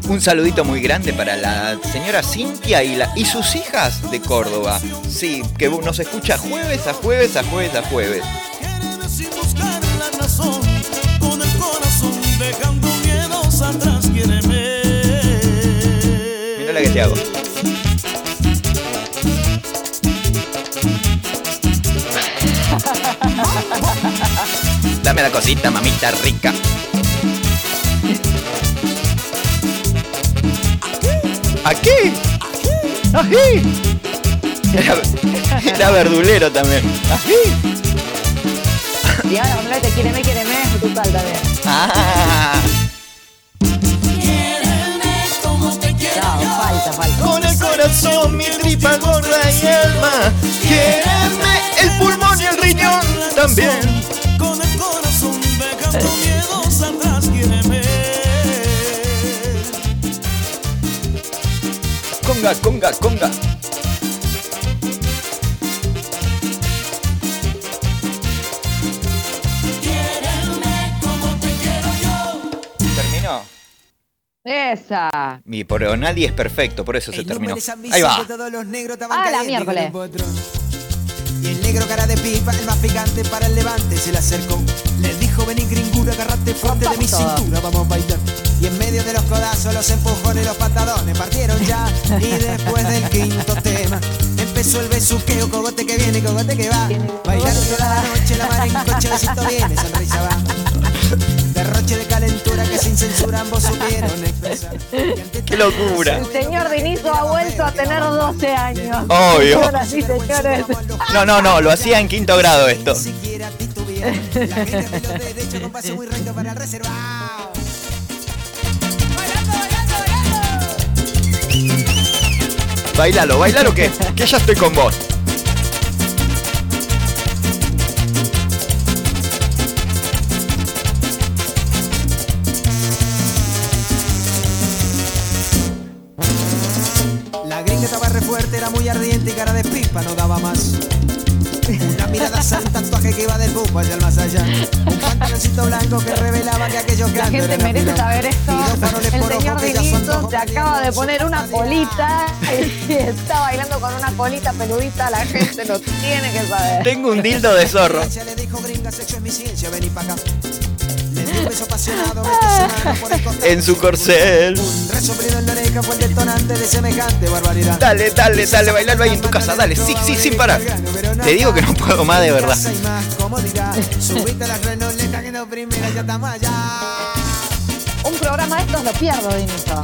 Un saludito muy grande para la señora Cintia y, la, y sus hijas de Córdoba. Sí, que nos escucha jueves a jueves a jueves a jueves. Mira la que te hago. Dame la cosita, mamita rica. ¿Aquí? ¿Aquí? Era, era verdulero también. ¿Aquí? Y ahora hablate, quiéreme, quiéreme, total también. Ah, Quiéreme como te quiero No, yo, falta, falta. con el corazón, mi tripa gorda y alma. Quiéreme el pulmón y el riñón también. con el corazón dejando miedos atrás, Conga, conga, conga. Quiéreme como te quiero yo. ¿Terminó? Esa. Mi pero nadie es perfecto, por eso se El terminó. es San Ahí va. Todos los negros estaban Ah, la miércoles. Y el negro cara de pipa, el más picante para el levante, se le acercó. Le dijo, vení gringura, agarrate fuerte de mi cintura, vamos a bailar. Y en medio de los codazos, los empujones y los patadones partieron ya. Y después del quinto tema, empezó el besuqueo, cogote que viene, cogote que va. Bailando toda la noche, la mar en coche, besito viene, sonrisa va. Derroche de calentura que sin censura ambos supieron expresar. ¡Qué locura! El señor Dinizo ha vuelto a tener 12 años. Obvio. Señoras y señores. No, no, no, lo hacía en quinto grado esto. Ni siquiera titubear. La gente de los derechos con paso muy recto para el reservado. Bailalo, bailalo que, que ya estoy con vos. La gringa estaba re fuerte, era muy ardiente y cara de pipa no daba más. Mirada santa, tatuaje que iba del pupo hacia el más allá. Un pantaloncito blanco que revelaba que aquello que La gente merece saber esto. El señor Dinito se acaba de poner una colita y está bailando con una colita peludita. La gente lo tiene que saber. Tengo un dildo de zorro. Costado. En su corcel. Un resoplido en la oreja fue el detonante de semejante barbaridad. Dale, dale, dale, bailalo ahí en tu casa, dale, sí, sí, sin parar. Te digo que no puedo más de verdad. Un programa de estos lo pierdo, Dinito.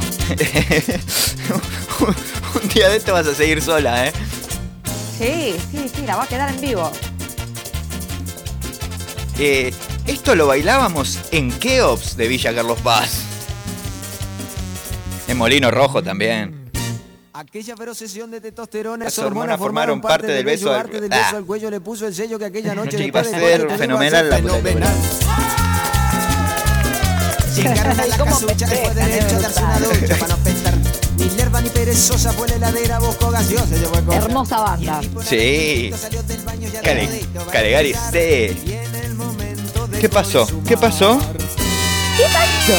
un día de esto vas a seguir sola, ¿eh? Sí, sí, sí, la va a quedar en vivo. Eh, esto lo bailábamos en Keops de Villa Carlos Paz. En Molino Rojo también. Aquella feroz sesión de testosterona, Las esas hormonas formaron parte del beso bello al- arte del Ah. beso al cuello le puso el sello que aquella noche iba a de ser fenomenal la fenomenal. Llegaron a la ¿Cómo casucha que fue festejan, derecho a es darse una brutal. ducha para no pensar. Ni lerva ni perezosa fue la heladera, buscó gaseosa, llevó a comer. Hermosa banda. Sí. Bailó sí. ¿Qué pasó? ¿Qué pasó? ¿Qué pasó?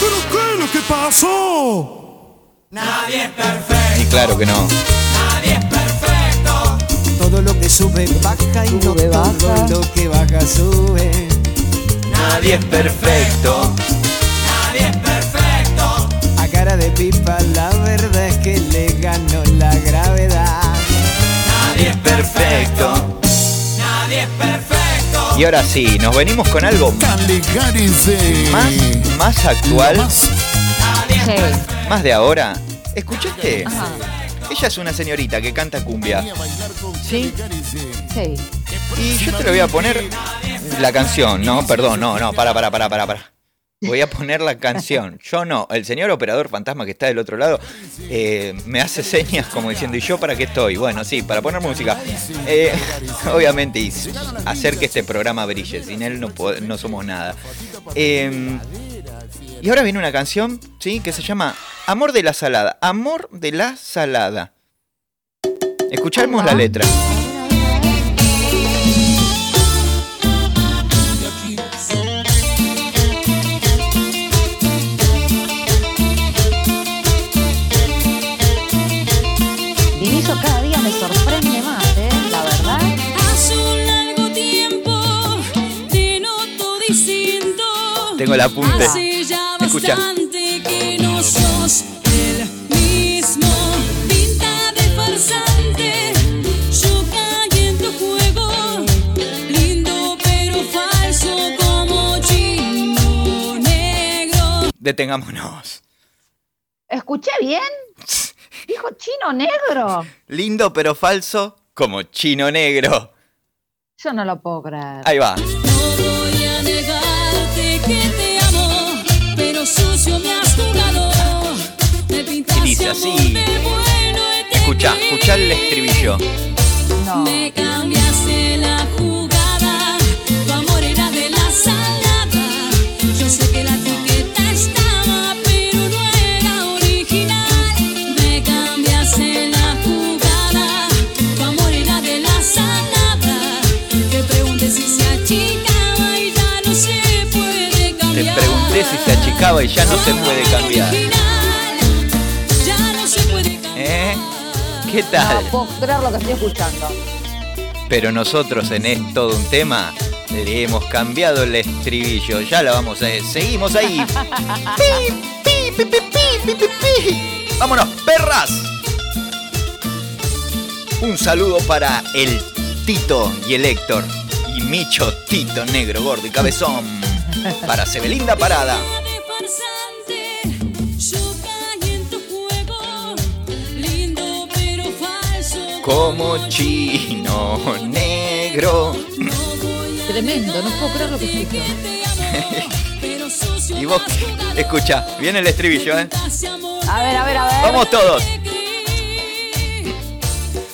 ¿Pero qué es lo que pasó? Y claro que no. Todo lo que sube baja y no Sube, todo baja. lo que baja sube. Nadie es perfecto. A cara de pipa, la verdad es que le ganó la gravedad. Nadie es perfecto. Y ahora sí, nos venimos con algo más, más actual, Más de ahora. ¿Escuchaste? Ajá. Ella es una señorita que canta cumbia. Sí. Sí. Y yo te lo voy a poner la canción. No, perdón, no, no, para, para, para, para, para. Voy a poner la canción. Yo no. El señor operador fantasma que está del otro lado eh, me hace señas como diciendo, ¿y yo para qué estoy? Bueno, sí, para poner música. Eh, obviamente, y hacer que este programa brille. Sin él no, no somos nada. Eh, y ahora viene una canción, ¿sí? Que se llama Amor de la Salada. Amor de la Salada. Escuchamos la letra. Tengo el apunte. Ya Escucha. bastante que no sos el mismo. Pinta de farsante, yo caí en tu juego. Lindo pero falso como chino negro. Detengámonos. ¿Escuché bien? Dijo chino negro. Lindo pero falso como chino negro. Yo no lo puedo creer. Ahí va. Sucio me has jugado. Me pintaste Y dice así. bueno Escucha, escucha el estribillo. No. Me cambiaste si se achicaba y ya no se puede cambiar. No. ¿Eh? ¿Qué No tal? puedo creer lo que estoy escuchando. Pero nosotros en Es Todo un Tema le hemos cambiado el estribillo. Ya la vamos a... Seguimos ahí. Pi, pi, pi, pi, pi, pi, pi, pi. Vámonos, perras. Un saludo para el Tito y el Héctor. Y Micho Tito, negro, gordo y cabezón. Para Sebelinda Parada. Como chino negro. Tremendo, no puedo creer lo que escucho. Y vos, escucha, viene el estribillo, ¿eh? A ver, a ver, a ver. Vamos todos.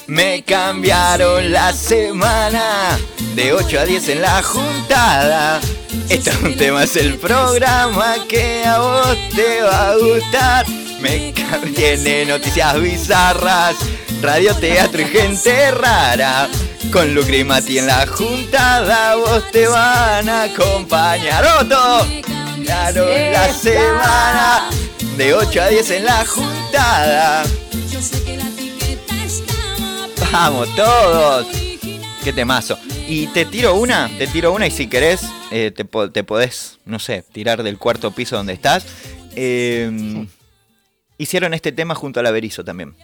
Me cambiaron la semana de 8 a 10 en la juntada. Este es un tema, es el programa que a vos te va a gustar. Me tiene noticias bizarras, Radio, teatro y gente rara. Con Lucre y Mati en la juntada, vos te van a acompañar. ¡Otto! Claro, la semana de 8 a 10 en la juntada. Vamos todos. Qué temazo. Y te tiro una, te tiro una y si querés eh, te, po- te podés, no sé, tirar del cuarto piso donde estás. Eh, Hicieron este tema junto a la Berizo también.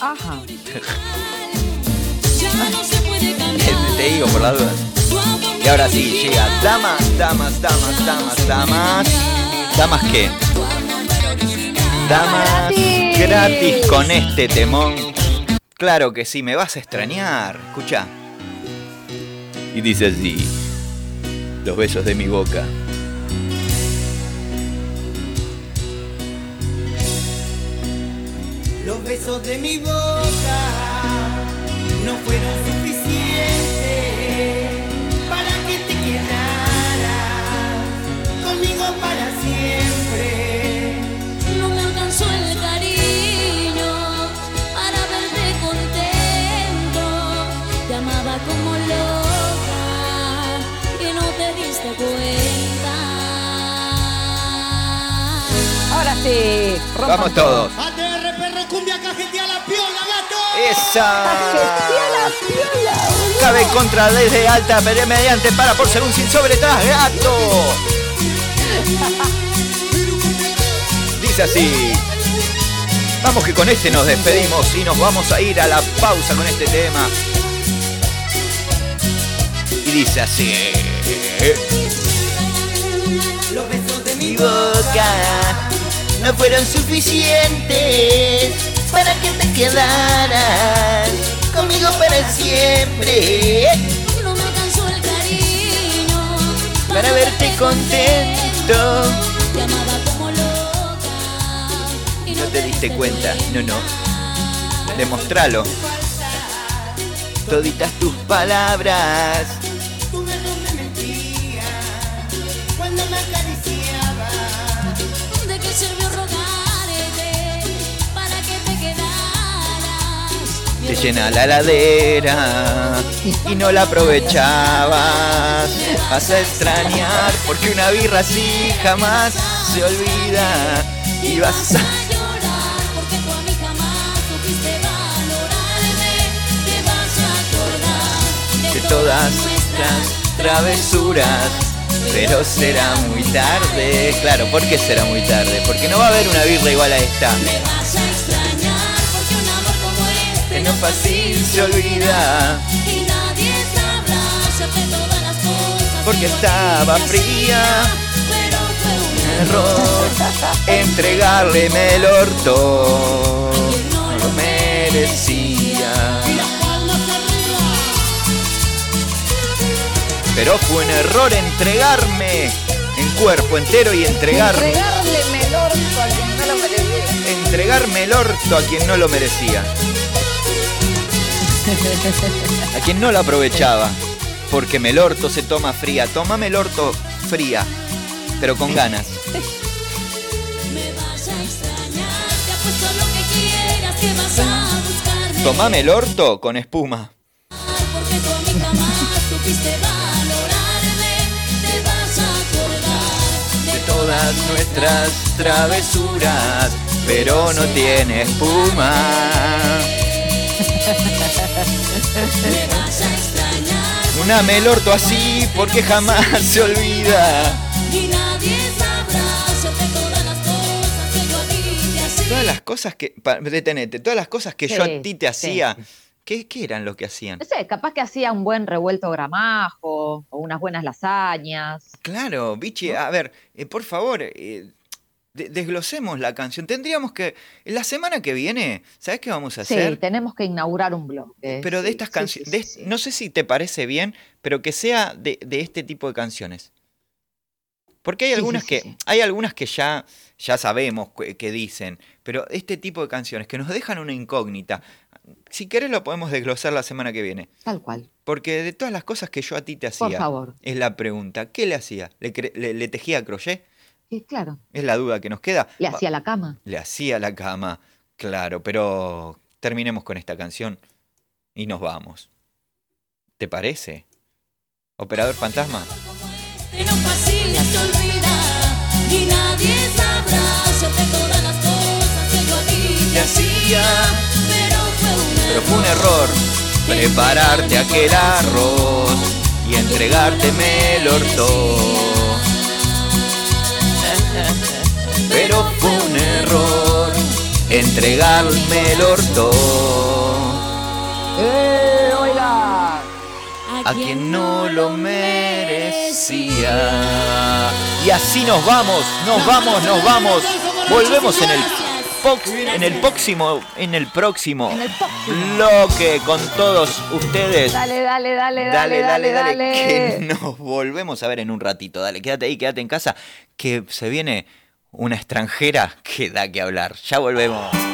Ajá. Te digo por la duda. Y ahora sí, llega damas, damas, damas, damas, damas. ¿Damas qué? Damas Gratis. gratis con este temón. Claro que sí, me vas a extrañar. Escucha. Y dice así. Los besos de mi boca. Los besos de mi boca no fueron suficientes Ahora sí. rompan Vamos todos. ATR, perro, cumbia, cajetea la piola, gato. Esa. la piola, boludo. Cabe contra desde alta, pero mediante para por ser un sin sobre tras gato. Dice así. Vamos que con este nos despedimos y nos vamos a ir a la pausa con este tema. Y dice así. Los besos de mi boca no fueron suficientes para que te quedaras conmigo para siempre. No me alcanzó el cariño Para verte contento. Te amaba como loca y No te diste cuenta, no, no. Demostralo. Toditas tus palabras. Te llena la ladera y no la aprovechabas. Vas a extrañar porque una birra así jamás se olvida. Y vas a de todas nuestras travesuras. Pero será muy tarde. Claro, ¿por qué será muy tarde? Porque no va a haber una birra igual a esta. Fácil se olvida. y nadie sabrá hacerte todas las cosas. Porque estaba fría. Pero fue un Error. Entregarle el orto. No lo merecía. Pero fue un error entregarme en cuerpo entero y entregar, Entregarle el orto a quien no lo merecía. entregarme el orto a quien no lo merecía. A quien no lo aprovechaba. Porque el orto se toma fría. Tómame el orto fría, pero con ganas. Tomame el orto con espuma. Porque tú a mí jamás supiste valorarme. Te vas a acordar de todas nuestras travesuras, pero no tiene espuma. Me vas a extrañar Una melorto así porque jamás se olvida. y nadie sabrá hacerte todas las cosas que yo a ti te hacía. Todas las cosas que. pa- Detenete, todas las cosas que yo a ti te sí. hacía. ¿Qué, qué eran lo que hacían? No sé, capaz que hacía un buen revuelto gramajo o unas buenas lasañas. Claro, bichi, a ver, eh, por favor, eh, desglosemos la canción. Tendríamos que. La semana que viene, ¿sabes qué vamos a Sí, hacer? tenemos que inaugurar un blog. Pero de sí, estas sí, canciones, sí, sí, sí. no sé si te parece bien, pero que sea de, de este tipo de canciones. Porque hay Sí, sí, algunas sí, que, sí. hay algunas que ya, ya sabemos que, que dicen, pero este tipo de canciones que nos dejan una incógnita, si querés lo podemos desglosar la semana que viene. Tal cual. Porque de todas las cosas que yo a ti te Por hacía, favor. es la pregunta, ¿qué le hacía? ¿Le, cre- le- le tejía crochet? Sí, claro. Es la duda que nos queda. Le hacía la cama. le hacía la cama. Claro, pero terminemos con esta canción y nos vamos. ¿Te parece? Operador Fantasma. No fácil se olvida y nadie sabrá sobre todas las cosas que yo a ti te hacía. Pero fue un Pero fue un error prepararte aquel arroz y entregárteme el orto. Pero fue un error entregarme el orto ¡Eh, oiga! a quien no lo merecía. Y así nos vamos, nos vamos, nos vamos. Volvemos en el pox- en el próximo, en el próximo En el próximo. bloque con todos ustedes. Dale, dale, dale, Dale, dale, dale, dale. que nos volvemos a ver en un ratito. Dale, quédate ahí, quédate en casa, que se viene una extranjera que da que hablar. Ya volvemos.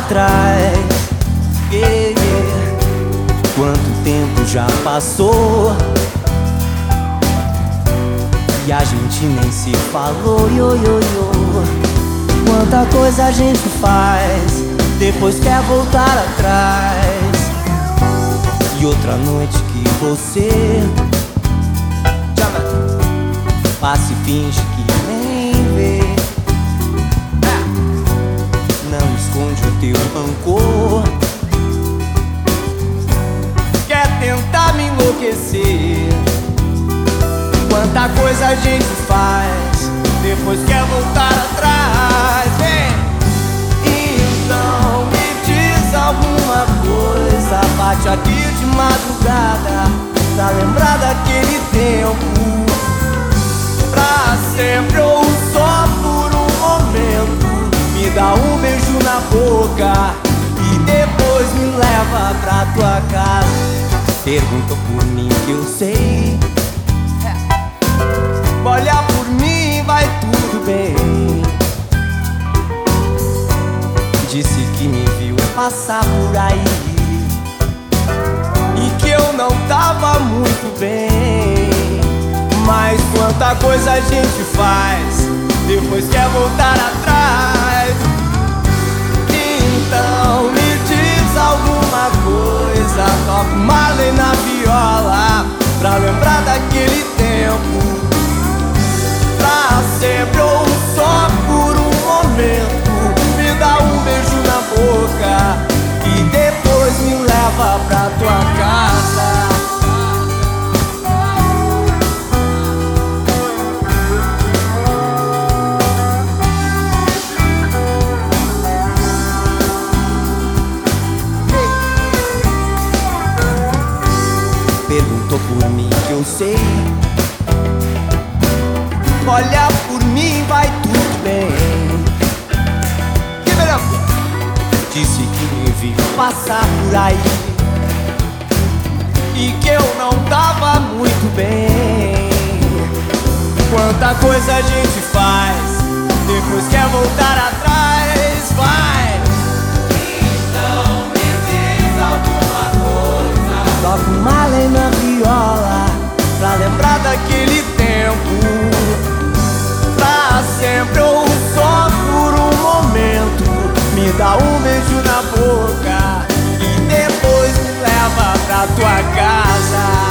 Atrás. Yeah, yeah. Quanto tempo já passou? E a gente nem se falou. Yo, yo, yo. Quanta coisa a gente faz Depois quer voltar atrás. E outra noite que você Passa e finge que teu rancor? Quer tentar me enlouquecer? Quanta coisa a gente faz Depois quer voltar atrás! Então me diz alguma coisa Bate aqui de madrugada Pra lembrar daquele tempo. Pra sempre ou só Dá um beijo na boca E depois me leva pra tua casa. Pergunta por mim que eu sei. Olha por mim, vai tudo bem. Disse que me viu passar por aí E que eu não tava muito bem. Mas quanta coisa a gente faz Depois quer voltar atrás alguma coisa uma Marley na viola Pra lembrar daquele tempo. Pra sempre ou só por um momento Me dá um beijo na boca Olha por mim, vai tudo bem. Que melhor Disse que me viu passar por aí E que eu não tava muito bem. Quanta coisa a gente faz Depois quer voltar atrás Vai. Então me diz alguma coisa. Toca uma lei na viola Pra lembrar daquele tempo sempre ou só por um momento. Me dá um beijo na boca E depois me leva pra tua casa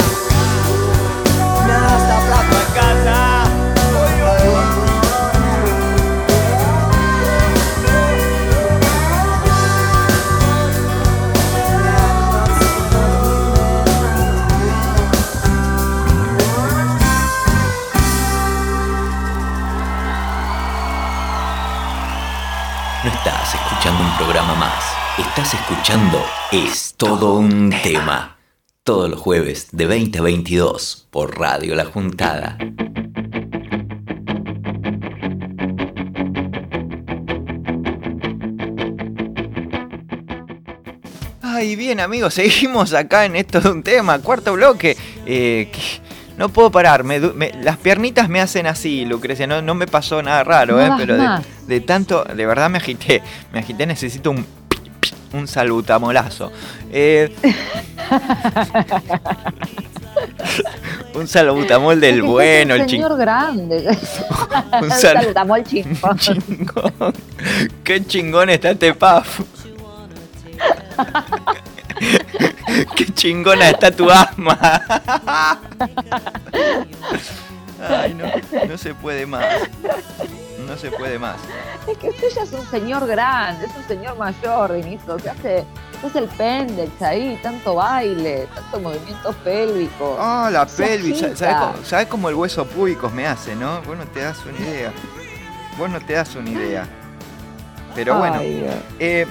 escuchando un programa más. Estás escuchando Es Todo un Tema. Todos los jueves de 20 a 22 por Radio La Juntada. Ay, bien amigos, seguimos acá en Esto de un Tema, cuarto bloque. Eh no puedo parar, me du- me- las piernitas me hacen así, Lucrecia, no, no me pasó nada raro, No eh, pero de, tanto, de verdad me agité, me agité, necesito un, un salutamolazo. Eh, un salbutamol del bueno, un el ching- señor grande. Un sal- Saltamol chico. chingón. Qué chingón está este paf. Qué chingona está tu asma. Ay, no, no se puede más. No se puede más. Es que usted ya es un señor grande, es un señor mayor, Vinito. Se hace, se hace el pendex ahí, tanto baile, tanto movimientos pélvicos. Ah, la Se pelvis. ¿Sabes cómo, el hueso púbico me hace, no? Vos no te das una idea. Vos no te das una idea. Pero bueno, Ay, eh,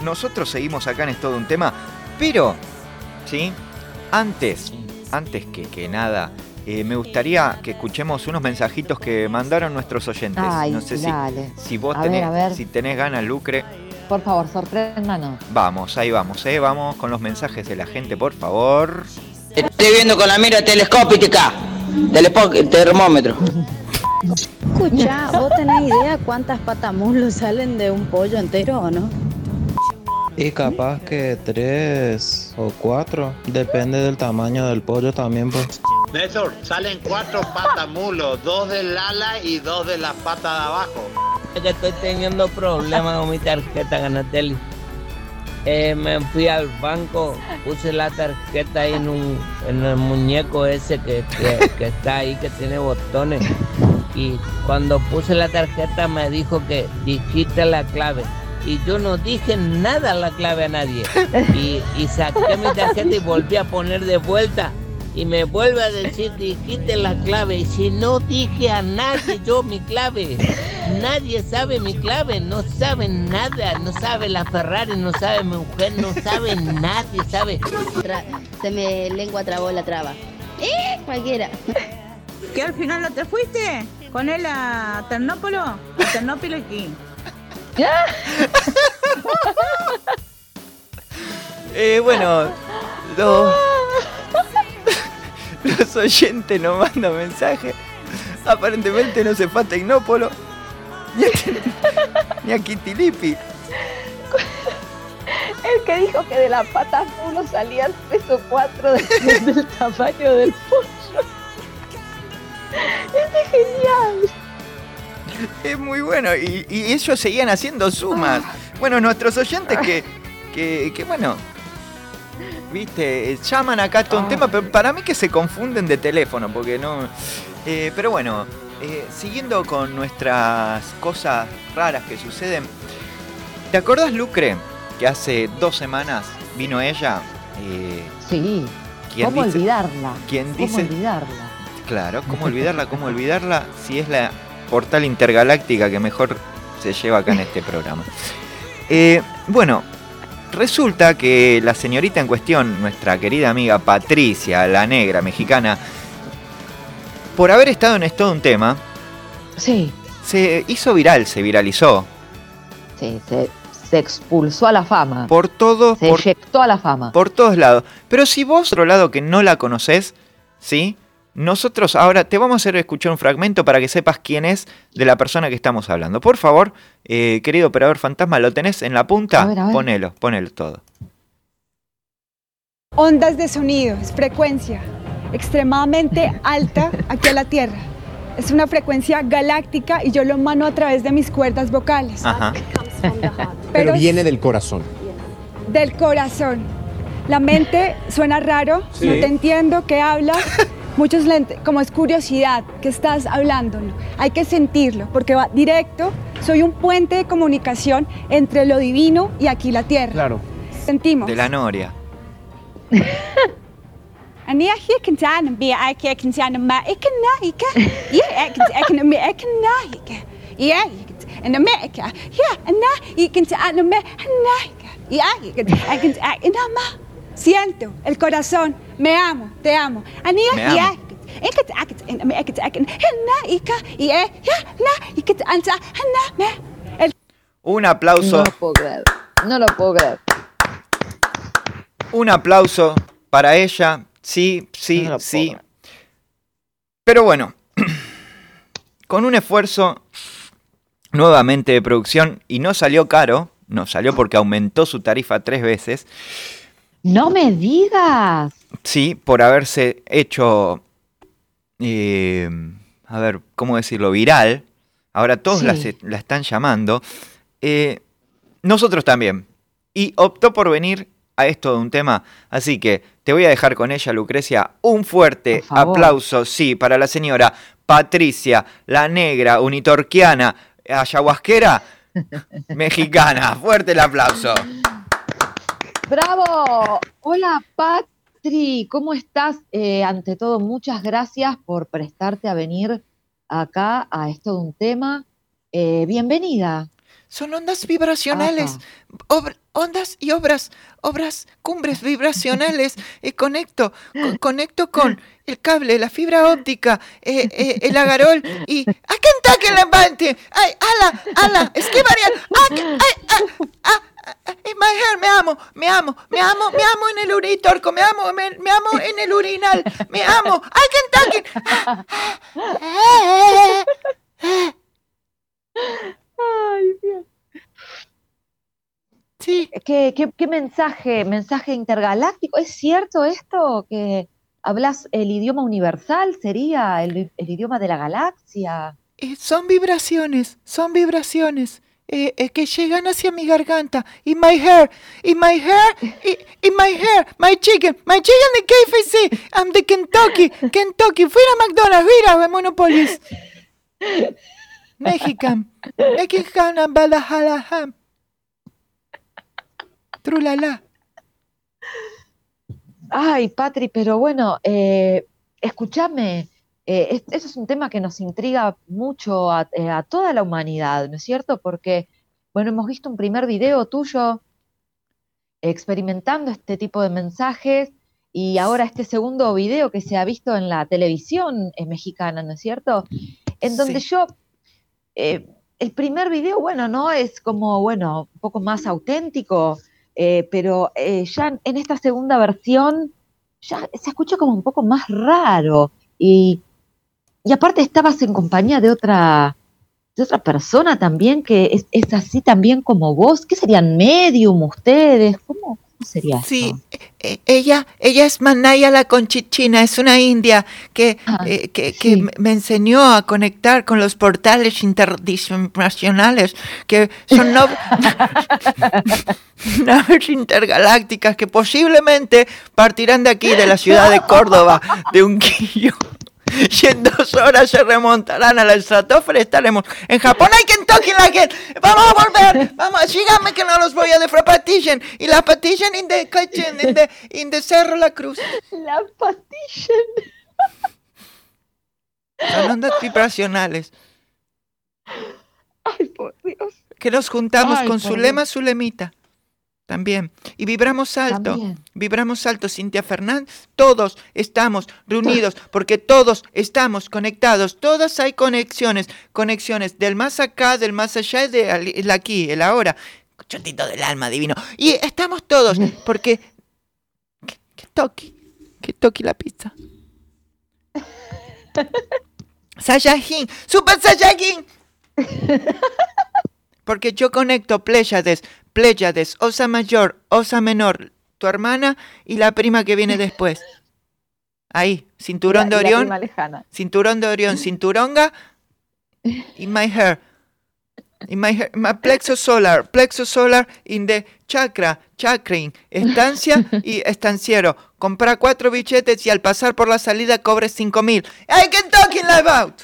nosotros seguimos acá en Es todo un tema, pero, ¿sí? Antes, antes que, que nada, eh, me gustaría que escuchemos unos mensajitos que mandaron nuestros oyentes. Ay, no sé si, vos A tenés, ver, si tenés ganas, Lucre. Por favor, sorpréndanos. Vamos, ahí vamos, eh, vamos con los mensajes de la gente, por favor. Estoy viendo con la mira telescópica. Telespo- termómetro. Escucha, ¿vos tenés idea cuántas patamuslos salen de un pollo entero o no? Y capaz que tres o cuatro, depende del tamaño del pollo también, pues. Néstor, salen cuatro patamulos, dos del ala y dos de la pata de abajo. Es que estoy teniendo problemas con mi tarjeta Ganatelli. Eh, me fui al banco, puse la tarjeta ahí en, un, en el muñeco ese que, que- que está ahí, que tiene botones. Y cuando puse la tarjeta me dijo que dijiste la clave. Y yo no dije nada la clave a nadie. Y, y saqué mi tarjeta y volví a poner de vuelta. Y me vuelve a decir, dijiste la clave. Y si no dije a nadie yo mi clave. Nadie sabe mi clave, no sabe nada, no sabe la Ferrari, no sabe mi mujer, no sabe nadie, sabe. Tra- se me lengua trabó la traba. ¡Eh! Cualquiera. ¿Que al final no te fuiste? ¿Con él a Ternópolo? A Ternópilo aquí. Eh, bueno, los, los oyentes nos mandan mensajes. Aparentemente no se fue a Tecnópolo. Ni a, ni a. El que dijo que de la pata uno salían tres o cuatro de- del tamaño del pollo. Este es genial. Es muy bueno. Y, y ellos seguían haciendo sumas. Bueno, nuestros oyentes que, que, que, bueno, viste, llaman acá todo un tema, pero para mí que se confunden de teléfono, porque no... eh, pero bueno, eh, siguiendo con nuestras cosas raras que suceden, ¿te acordás, Lucre, que hace dos semanas vino ella? Eh, Sí. ¿quién ¿Cómo dice- olvidarla? ¿Quién ¿Cómo olvidarla? Claro, ¿cómo olvidarla? ¿Cómo olvidarla? Si es la portal intergaláctica que mejor se lleva acá en este programa. Eh, bueno, resulta que la señorita en cuestión, nuestra querida amiga Patricia, la negra mexicana, por haber estado en esto de un tema, Sí. se hizo viral, se viralizó. Sí, se, se expulsó a la fama. Por todo, se por, eyectó a la fama. por todos lados. Pero si vos, otro lado que no la conoces, ¿sí? Nosotros ahora te vamos a hacer escuchar un fragmento para que sepas quién es de la persona que estamos hablando. Por favor, eh, querido operador fantasma, ¿lo tenés en la punta? A ver, a ver. Ponelo, ponelo todo. Ondas de sonido, es frecuencia extremadamente alta aquí a la Tierra. Es una frecuencia galáctica y yo lo mano a través de mis cuerdas vocales, Ajá. Pero viene del corazón. del corazón. La mente suena raro, Sí. no te entiendo qué hablas. Muchos le ent- como es curiosidad que estás hablando. Hay que sentirlo porque va directo. Soy un puente de comunicación entre lo divino y aquí la tierra. Claro. Sentimos. De la Noria. Ania hier kan zijn, bij ik hier kan zijn, maar ik kan naïke. Ja, ik kan ik kan me ik kan naïke. Ja, en de meka. Ja, en na ik kan zijn, Siento el corazón, me amo, te amo. Me. El Un aplauso. No lo puedo creer. No lo puedo creer. Un aplauso para ella. Sí, sí, No sí. Pero bueno, con un esfuerzo nuevamente de producción y no salió caro, no salió porque aumentó su tarifa tres veces. No me digas. Sí, por haberse hecho, eh, a ver, ¿cómo decirlo? Viral. Ahora todos la, Sí. se- la están llamando. Eh, nosotros también. Y optó por venir a esto de un tema. Así que te voy a dejar con ella, Lucrecia, un fuerte aplauso, sí, para la señora Patricia, la negra, unitorquiana, ayahuasquera, mexicana. Fuerte el aplauso. ¡Bravo! Hola, Patri, ¿cómo estás? Eh, ante todo, muchas gracias por prestarte a venir acá a esto de un tema. Eh, bienvenida. Son ondas vibracionales, ondas y obras, obras, cumbres vibracionales. Y conecto, co- conecto con el cable, la fibra óptica, eh, eh, el agarol y ¡a Kentucky levante! ¡Ay, ala, ala! ¡Es que varía! ¡Ay, ay, ay, ah, ah, in my hair, me amo, me amo, me amo, me amo en el uritorco, me amo, me, me amo en el urinal, me amo. ¡Ay, Kentucky! Ay, bien. Sí. ¿Qué, qué, qué mensaje, mensaje intergaláctico? ¿Es cierto esto que hablas el idioma universal? ¿Sería el, el idioma de la galaxia? Eh, son vibraciones, son vibraciones eh, eh, que llegan hacia mi garganta. Y my hair, y my hair, y, my hair, my chicken, my chicken de KFC, I'm de Kentucky, Kentucky, fuera McDonald's, fuera de Monopolis. Mexican, Mexican, Badalajara, Trulala. Ay, Patri, pero bueno, eh, escúchame, eh, es- eso es un tema que nos intriga mucho a, eh, a toda la humanidad, ¿no es cierto? Porque, bueno, hemos visto un primer video tuyo experimentando este tipo de mensajes y ahora este segundo video que se ha visto en la televisión eh, mexicana, ¿no es cierto? En donde yo, eh, el primer video, bueno, no es como, bueno, un poco más auténtico, pero ya en esta segunda versión ya se escucha como un poco más raro y, y aparte estabas en compañía de otra de otra persona también que es, es así también como vos. ¿Qué serían medium ustedes? ¿Cómo, cómo sería Sí, eh, ella, ella es Manaya la Conchichina, es una india que, eh, que, que me- enseñó a conectar con los portales interdimensionales, que son no- naves intergalácticas que posiblemente partirán de aquí, de la ciudad de Córdoba, de Unquillo. Y en dos horas se remontarán a la estratosfera y estaremos en Japón. ¡Ay, Kentucky la que ¡Vamos a volver! ¡Vamos! Síganme que no los voy a defrapatillen. Y la patillen in the kitchen, in the, in the Cerro La Cruz. La patillen. Son ondas vibracionales. Ay, por Dios. Que nos juntamos Ay, con por Zulema Zulemita. También. Y vibramos alto. También. Vibramos alto, Cintia Fernández. Todos estamos reunidos porque todos estamos conectados. Todas hay conexiones. Conexiones del más acá, del más allá y del el aquí, el ahora. Chotito del alma divino. Y estamos todos porque. Que, que toque. Que toque la pizza. Saiyajin. Super Saiyajin. Porque yo conecto Pléyades, Pléyades, Osa Mayor, Osa Menor, tu hermana y la prima que viene después. Ahí, cinturón de la- Orión, cinturón de Orión, cinturonga y my hair. Y my, hair, my plexo solar, plexo solar in the chakra, chakrin, estancia y estanciero. Compra cuatro billetes y al pasar por la salida cobres cinco mil. I can talking about.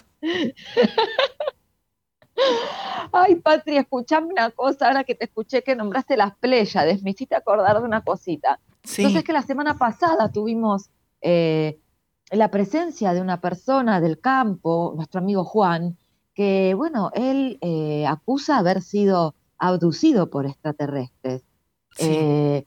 Ay, Patria, escuchame una cosa, ahora que te escuché que nombraste las Pléyades, me hiciste acordar de una cosita. Sí. Entonces que la semana pasada tuvimos eh, la presencia de una persona del campo, nuestro amigo Juan, que, bueno, él eh, acusa haber sido abducido por extraterrestres. Eh,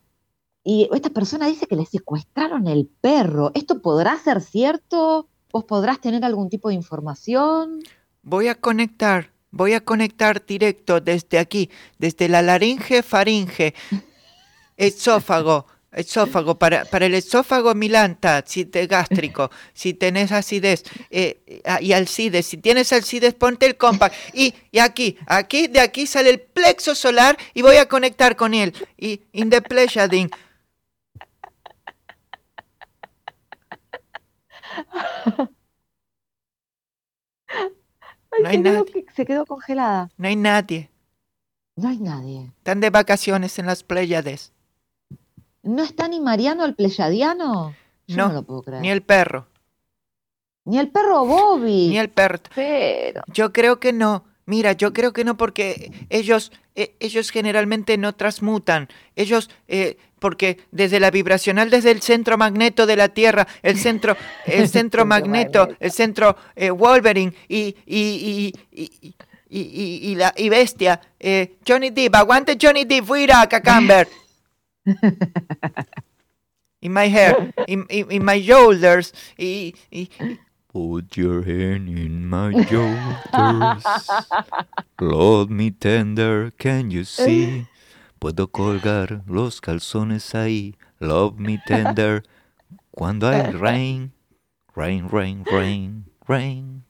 y esta persona dice que le secuestraron el perro. ¿Esto podrá ser cierto? ¿Vos podrás tener algún tipo de información? Voy a conectar, voy a conectar directo desde aquí, desde la laringe, faringe, esófago, esófago, para, para el esófago milanta, si te gástrico, si tenés acidez eh, y alcides, si tienes alcides, ponte el compact. Y, y aquí, aquí, de aquí sale el plexo solar y voy a conectar con él. Y in the pleasuring. Ay, No hay se, quedó, nadie. se quedó congelada. No hay nadie. No hay nadie. Están de vacaciones en las Pléyades. ¿No está ni Mariano el pleyadiano? Yo no, No, lo puedo creer. Ni el perro. Ni el perro Bobby. Ni el perro. Pero. Yo creo que no. Mira, yo creo que no porque ellos, eh, ellos generalmente no transmutan. Ellos, eh, porque desde la vibracional, desde el centro magneto de la Tierra, el centro, el centro magneto, el centro eh, Wolverine y, y, y, y, y, y- y la y bestia, eh, Johnny Depp, aguante Johnny Depp, fuera Cacamber. In my hair, in, in, in my shoulders, y, y, Put your hand in my shoulders. Love me tender, can you see? Puedo colgar los calzones ahí. Love me tender. Cuando hay rain, rain, rain, rain, rain.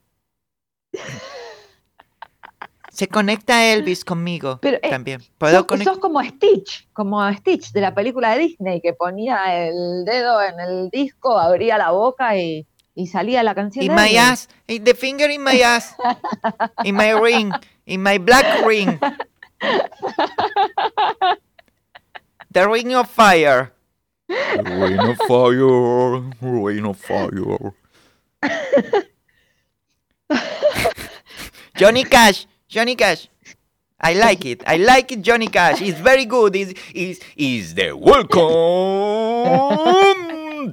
Se conecta Elvis conmigo Pero, eh, también. Puedo sos, sos como Stitch, como Stitch de la película de Disney, que ponía el dedo en el disco, abría la boca y, y salía la canción. In de my ass, in the finger in my ass, in my ring, in my black ring. The ring of fire. Ring of fire, ring of fire. Johnny Cash, Johnny Cash. I like it. I like it, Johnny Cash. It's very good. Is is is the welcome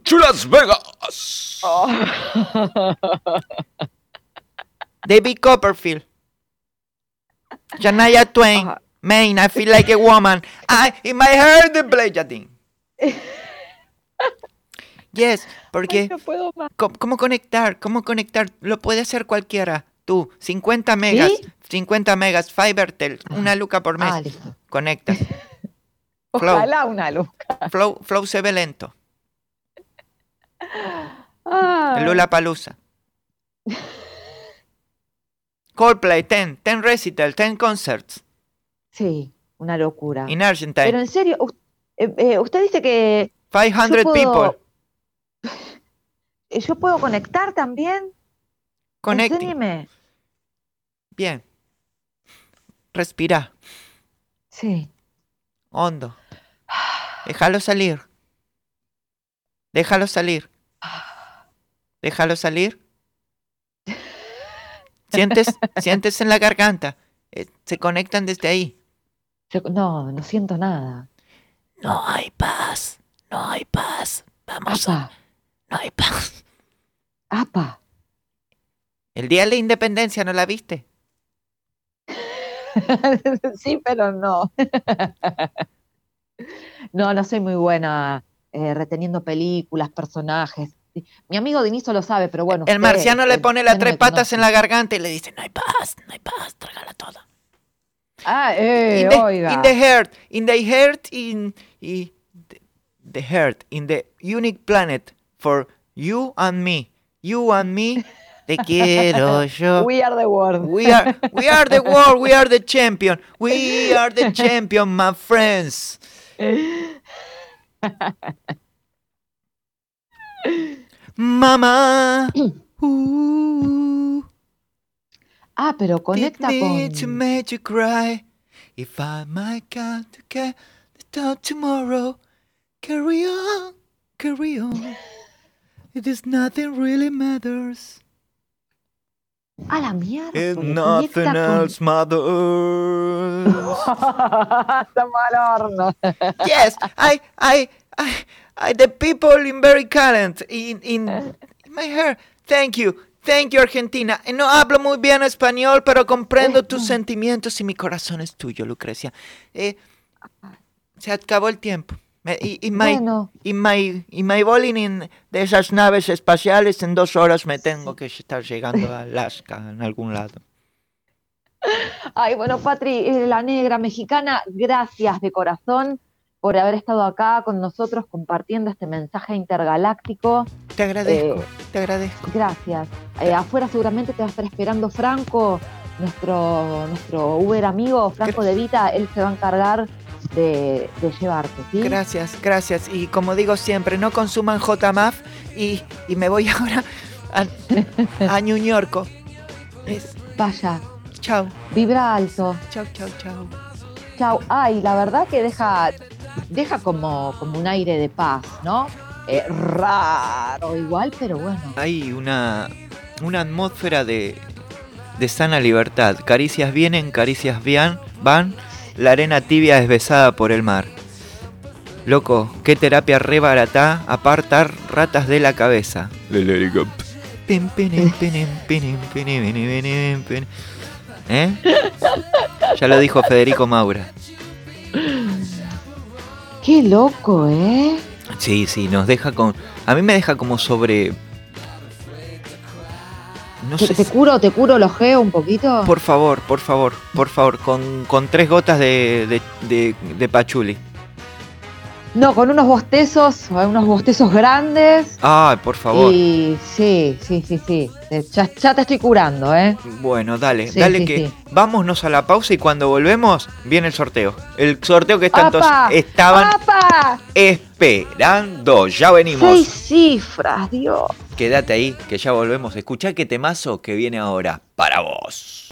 to Las Vegas. David Copperfield. Janaya Twain. Man, I feel like a woman. I in my hair the Blade Yes, porque no puedo más. ¿cómo, cómo conectar? ¿Cómo conectar? Lo puede hacer cualquiera. Tú, 50 megas, 50 megas, Fibertel, una luca por mes. Ah, listo. Conectas. Flow. Ojalá una luz. Flow, Flow se ve lento. Ah. Lula Palusa. Coldplay, 10, 10 recital, 10 concerts. Sí, una locura. In Argentine. Pero en serio, us- eh, eh, usted dice que 500 yo puedo- people. yo puedo conectar también. Enséñeme. Bien. Respira. Sí. Hondo. Déjalo salir. Déjalo salir. Déjalo salir. Sientes, sientes en la garganta. Eh, Se conectan desde ahí. No, no siento nada. No hay paz, no hay paz. Vamos a... No hay paz. apa. El día de la independencia, ¿no la viste? sí, pero no. no, no soy muy buena eh, reteniendo películas, personajes. Mi amigo Dinizo lo sabe, pero bueno. El usted, marciano le pone las tres patas conoce. en la garganta y le dice, No hay paz, no hay paz, trágala toda. Ah, eh, in the, oiga. in the heart, in the heart, in the heart, in the unique planet for you and me, you and me. Te quiero yo. We are the world. We are, we are the world. We are the champion. We are the champion, my friends. Mama. Ooh, Ah, pero conecta me con. to make you cry. If I might come to get the tomorrow, carry on, carry on. It is nothing really matters. A la mierda. If nothing else matters. Estamos al horno. yes, I, I, I, I, the people in very current in, in, in my hair. Thank you, thank you, Argentina. Eh, No hablo muy bien español, pero comprendo tus sentimientos y mi corazón es tuyo, Lucrecia. Eh, se acabó el tiempo. Y, y my, Bueno. y my, y my in- de esas naves espaciales en dos horas me tengo que estar llegando a Alaska en algún lado. Ay, bueno, Patri, eh, la negra mexicana, gracias de corazón. Por haber estado acá con nosotros compartiendo este mensaje intergaláctico. Te agradezco, Eh, te agradezco. Gracias. Eh, afuera seguramente te va a estar esperando Franco, nuestro, nuestro Uber amigo, Franco De Vita, él se va a encargar de, de llevarte, ¿sí? Gracias, gracias. Y como digo siempre, no consuman JMAF y, y me voy ahora a, a New York. Es- Vaya. Chao. Vibra alto. Chao, chao, chao. Chau. Ay, la verdad que deja, deja como, como un aire de paz, ¿no? Eh, raro igual, pero bueno. Hay una, una atmósfera de, de sana libertad. Caricias vienen, caricias vian- van. La arena tibia es besada por el mar. Loco, qué terapia re barata apartar ratas de la cabeza. ¿Eh? Ya lo dijo Federico Maura. Qué loco, ¿eh? Sí, sí, nos deja con. A mí me deja como sobre. No ¿Te, sé. te curo, te curo el ojeo un poquito? Por favor, por favor, por favor, con, con tres gotas de, de, de, de pachuli. No, con unos bostezos, unos bostezos grandes. Ay, por favor. Y sí, sí, sí, sí. Te- Ya, ya te estoy curando, ¿eh? Bueno, dale, Sí, dale sí, que sí. vámonos a la pausa y cuando volvemos viene el sorteo. El sorteo que tantos estaban ¡Apa! esperando. Ya venimos. Seis cifras, Dios. Quédate ahí, que ya volvemos. Escuchá qué temazo que viene ahora para vos.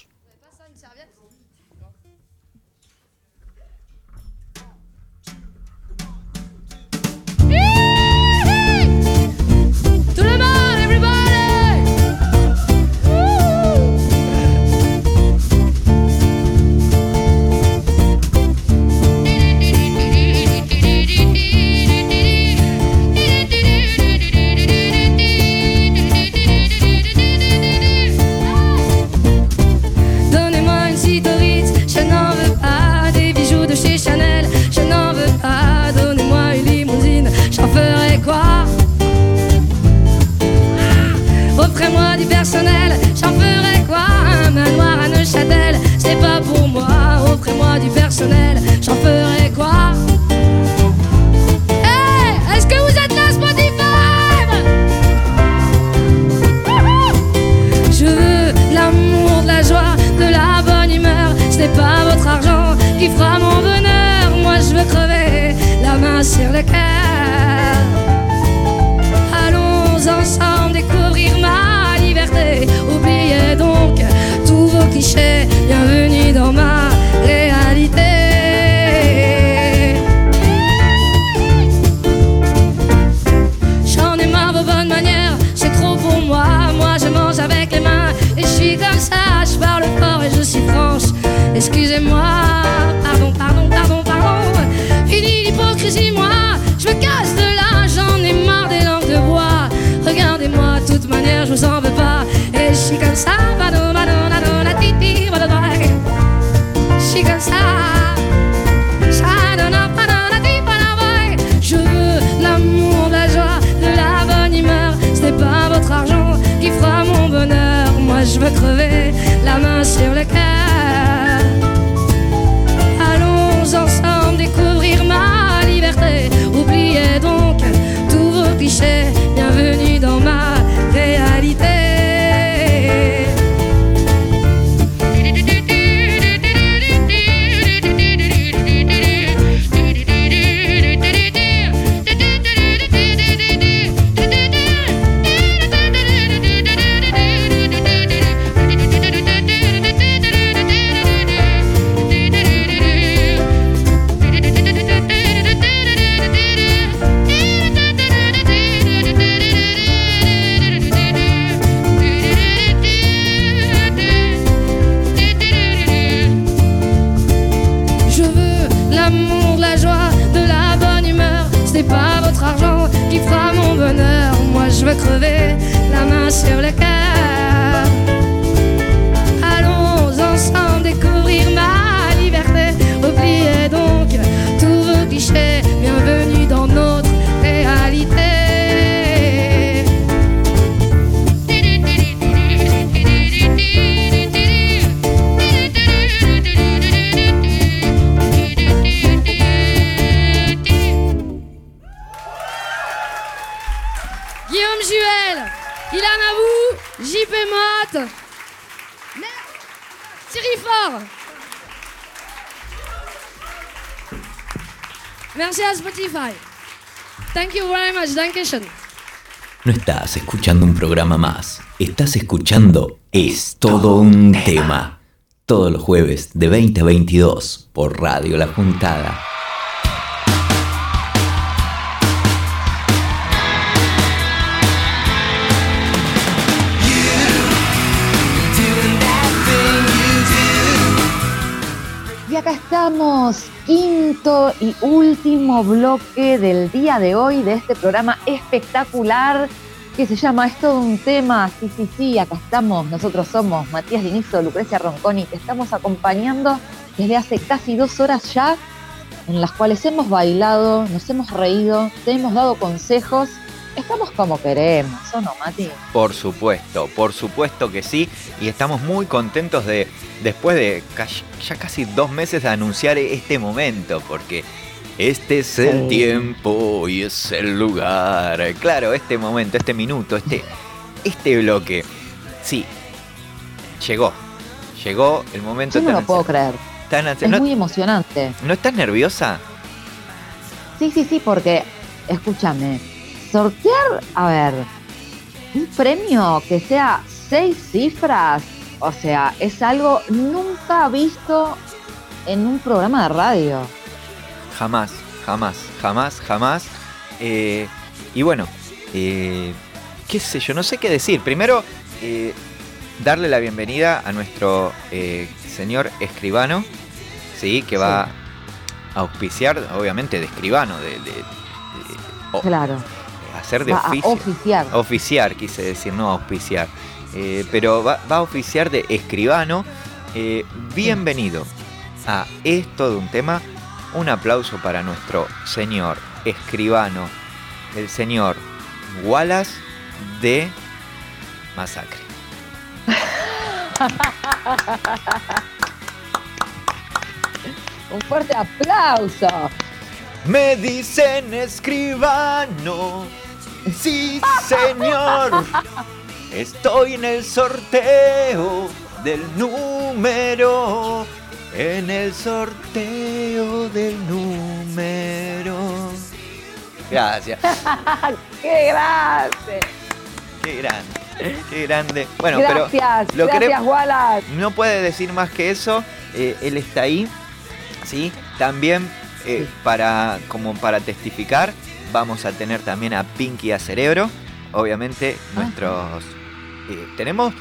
Bienvenue dans ma réalité. J'en ai marre vos bonnes manières, c'est trop pour moi. Moi je mange avec les mains et je suis comme ça. Je parle fort et je suis franche. Excusez-moi, pardon, pardon, pardon, pardon. Fini l'hypocrisie, moi, je me casse de là. J'en ai marre des langues de bois. Regardez-moi, de toute manière, je vous en veux pas. Et je suis comme ça, pardon, je veux crever la main sur le cœur. Allons ensemble découvrir ma liberté. Oubliez donc tous vos clichés. Bienvenue dans ma réalité. À Spotify. Thank you very much. Dankeschön. No estás escuchando un programa más, estás escuchando Es todo un tema. Todos los jueves de 20 a 22 por Radio La Juntada. Estamos, quinto y último bloque del día de hoy de este programa espectacular que se llama Es todo un tema. Sí, sí, sí, acá estamos. Nosotros somos Matías Dinizo, Lucrecia Ronconi. Te estamos acompañando desde hace casi dos horas ya, en las cuales hemos bailado, nos hemos reído, te hemos dado consejos. Estamos como queremos, ¿o no, Mati? Por supuesto, por supuesto que sí. Y estamos muy contentos de, después de ya casi dos meses de anunciar este momento, porque este es el Sí. tiempo y es el lugar. Claro, este momento, este minuto, este, este bloque. Sí, llegó. Llegó el momento Yo no lo puedo creer. tan Es ¿No, muy emocionante. ¿No estás nerviosa? Sí, sí, sí, porque, escúchame, sortear, a ver, un premio que sea seis cifras, o sea, es algo nunca visto en un programa de radio. Jamás, jamás, jamás, jamás. Eh, y bueno, eh, qué sé yo, no sé qué decir. Primero, eh, darle la bienvenida a nuestro señor escribano, ¿sí? Que va a auspiciar, obviamente, de escribano, de, de- de- o- Claro. Hacer de Va a oficio. oficiar. Oficiar, quise decir, no auspiciar. Eh, pero va, va a oficiar de escribano. Eh, bienvenido a Es todo un tema. Un aplauso para nuestro señor escribano, el señor Wallace de Masacre. Un fuerte aplauso. Me dicen escribano. Sí, señor. Estoy en el sorteo del número. En el sorteo del número. Gracias. ¡Qué grande! Qué grande. Qué grande. Bueno, gracias, pero lo gracias, Wallace. no puede decir más que eso. eh, él está ahí, ¿sí? También eh, para como para testificar vamos a tener también a Pinky a Cerebro. Obviamente nuestros eh, tenemos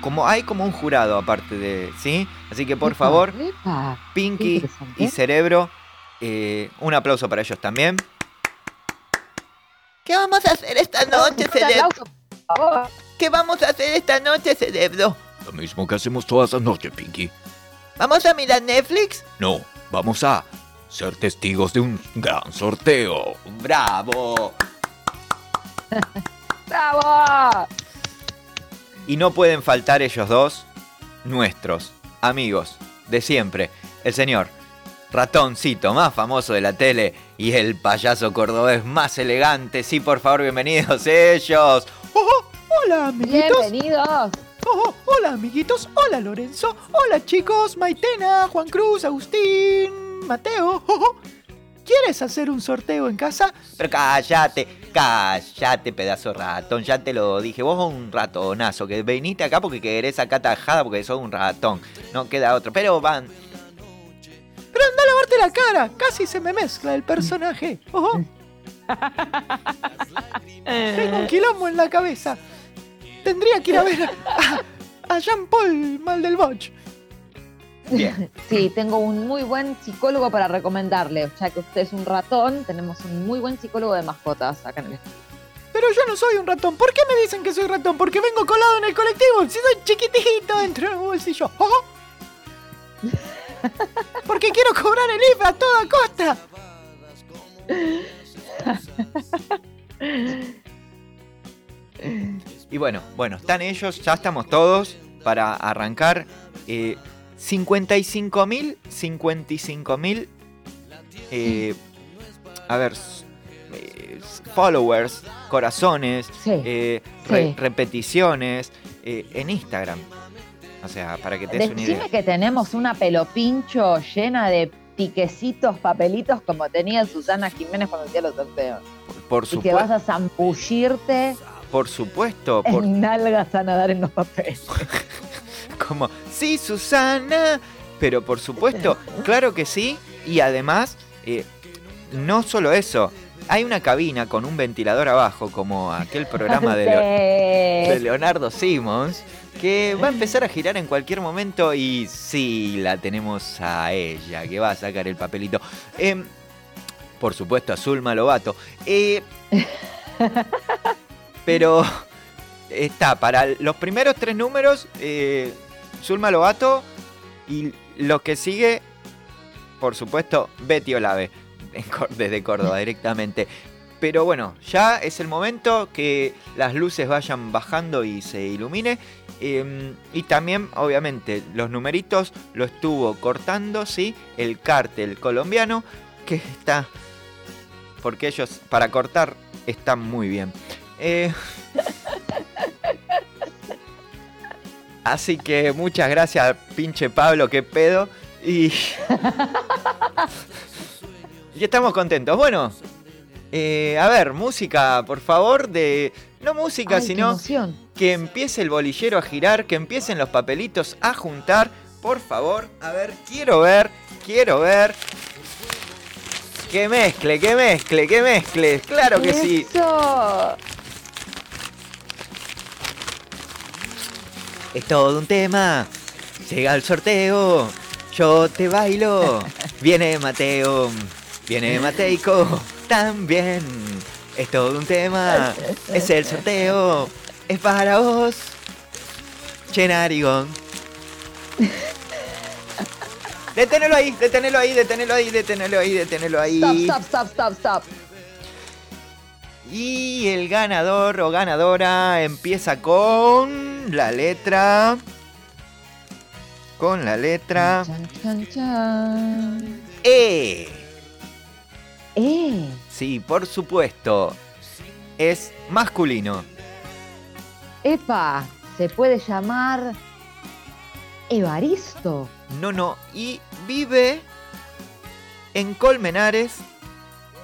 como hay como un jurado aparte de, ¿sí? Así que por Epa, favor, epa, Pinky y Cerebro, eh, un aplauso para ellos también. ¿Qué vamos a hacer esta noche, Cerebro? ¿Qué vamos a hacer esta noche, Cerebro? Lo mismo que hacemos todas las noches, Pinky. ¿Vamos a mirar Netflix? No, vamos a ser testigos de un gran sorteo. ¡Bravo! ¡Bravo! Y no pueden faltar ellos dos, nuestros amigos de siempre. El señor ratoncito más famoso de la tele y el payaso cordobés más elegante. Sí, por favor, bienvenidos ellos. Oh, hola, amiguitos. Bienvenidos. Oh, hola, amiguitos. Hola, Lorenzo. Hola, chicos. Maitena, Juan Cruz, Agustín, Mateo. ¿Quieres hacer un sorteo en casa? Pero cállate, cállate, pedazo ratón. Ya te lo dije. Vos sos un ratonazo. Que veniste acá porque querés acá tajada porque sos un ratón. No queda otro. Pero van. Pero anda a lavarte la cara. Casi se me mezcla el personaje. Oh, Tengo un quilombo en la cabeza. Tendría que ir a ver a, a Jean-Paul Maldelboch. Bien. Sí, tengo un muy buen psicólogo para recomendarle. Ya que usted es un ratón, tenemos un muy buen psicólogo de mascotas acá en el estudio. Pero yo no soy un ratón. ¿Por qué me dicen que soy ratón? Porque vengo colado en el colectivo. Si soy chiquitito dentro del bolsillo. ¡Oh! Porque quiero cobrar el IFE a toda costa. Y bueno, bueno, están ellos, ya estamos todos para arrancar. Eh, 55 mil, 55 mil, eh, a ver, eh, followers corazones, eh, re- sí. repeticiones eh, en Instagram. O sea, para que te des una idea. Decime que tenemos una pelopincho llena de piquecitos, papelitos, como tenía Susana Jiménez cuando hacía los sorteos. Por Y que vas a zambullirte por supuesto, por, en nalgas a nadar en los papeles. como, sí, Susana, pero por supuesto, claro que sí, y además, eh, no solo eso, hay una cabina con un ventilador abajo, como aquel programa de, Leo- de Leonardo Simmons, que va a empezar a girar en cualquier momento y sí, la tenemos a ella, que va a sacar el papelito. Em, por supuesto, a Zulma Lobato. Eh, pero está, para los primeros tres números, eh, Zulma Lobato y lo que sigue, por supuesto, Betty Olave, desde Córdoba directamente. Pero bueno, ya es el momento que las luces vayan bajando y se ilumine. Eh, y también, obviamente, los numeritos lo estuvo cortando, ¿sí? El cártel colombiano, que está... Porque ellos, para cortar, están muy bien. Eh, así que muchas gracias, pinche Pablo, qué pedo. Y... y estamos contentos. Bueno, eh, a ver, música, por favor, de... No música, Ay, sino que empiece el bolillero a girar, que empiecen los papelitos a juntar. Por favor, a ver, quiero ver, quiero ver. Que mezcle, que mezcle, que mezcle. Claro que sí. Es todo un tema. Llega el sorteo. Yo te bailo. Viene Mateo. Viene Mateico. También. Es todo un tema. Es el sorteo. Es para vos. Chenarigón. Deténelo ahí, deténelo ahí, deténelo ahí, deténelo ahí, deténelo ahí. Stop, stop, stop, stop, stop. Y el ganador o ganadora empieza con la letra. Con la letra Chan, chan, chan. E. Eh, Sí, por supuesto. Es masculino. epa, se puede llamar Evaristo. No, no. Y vive en Colmenares,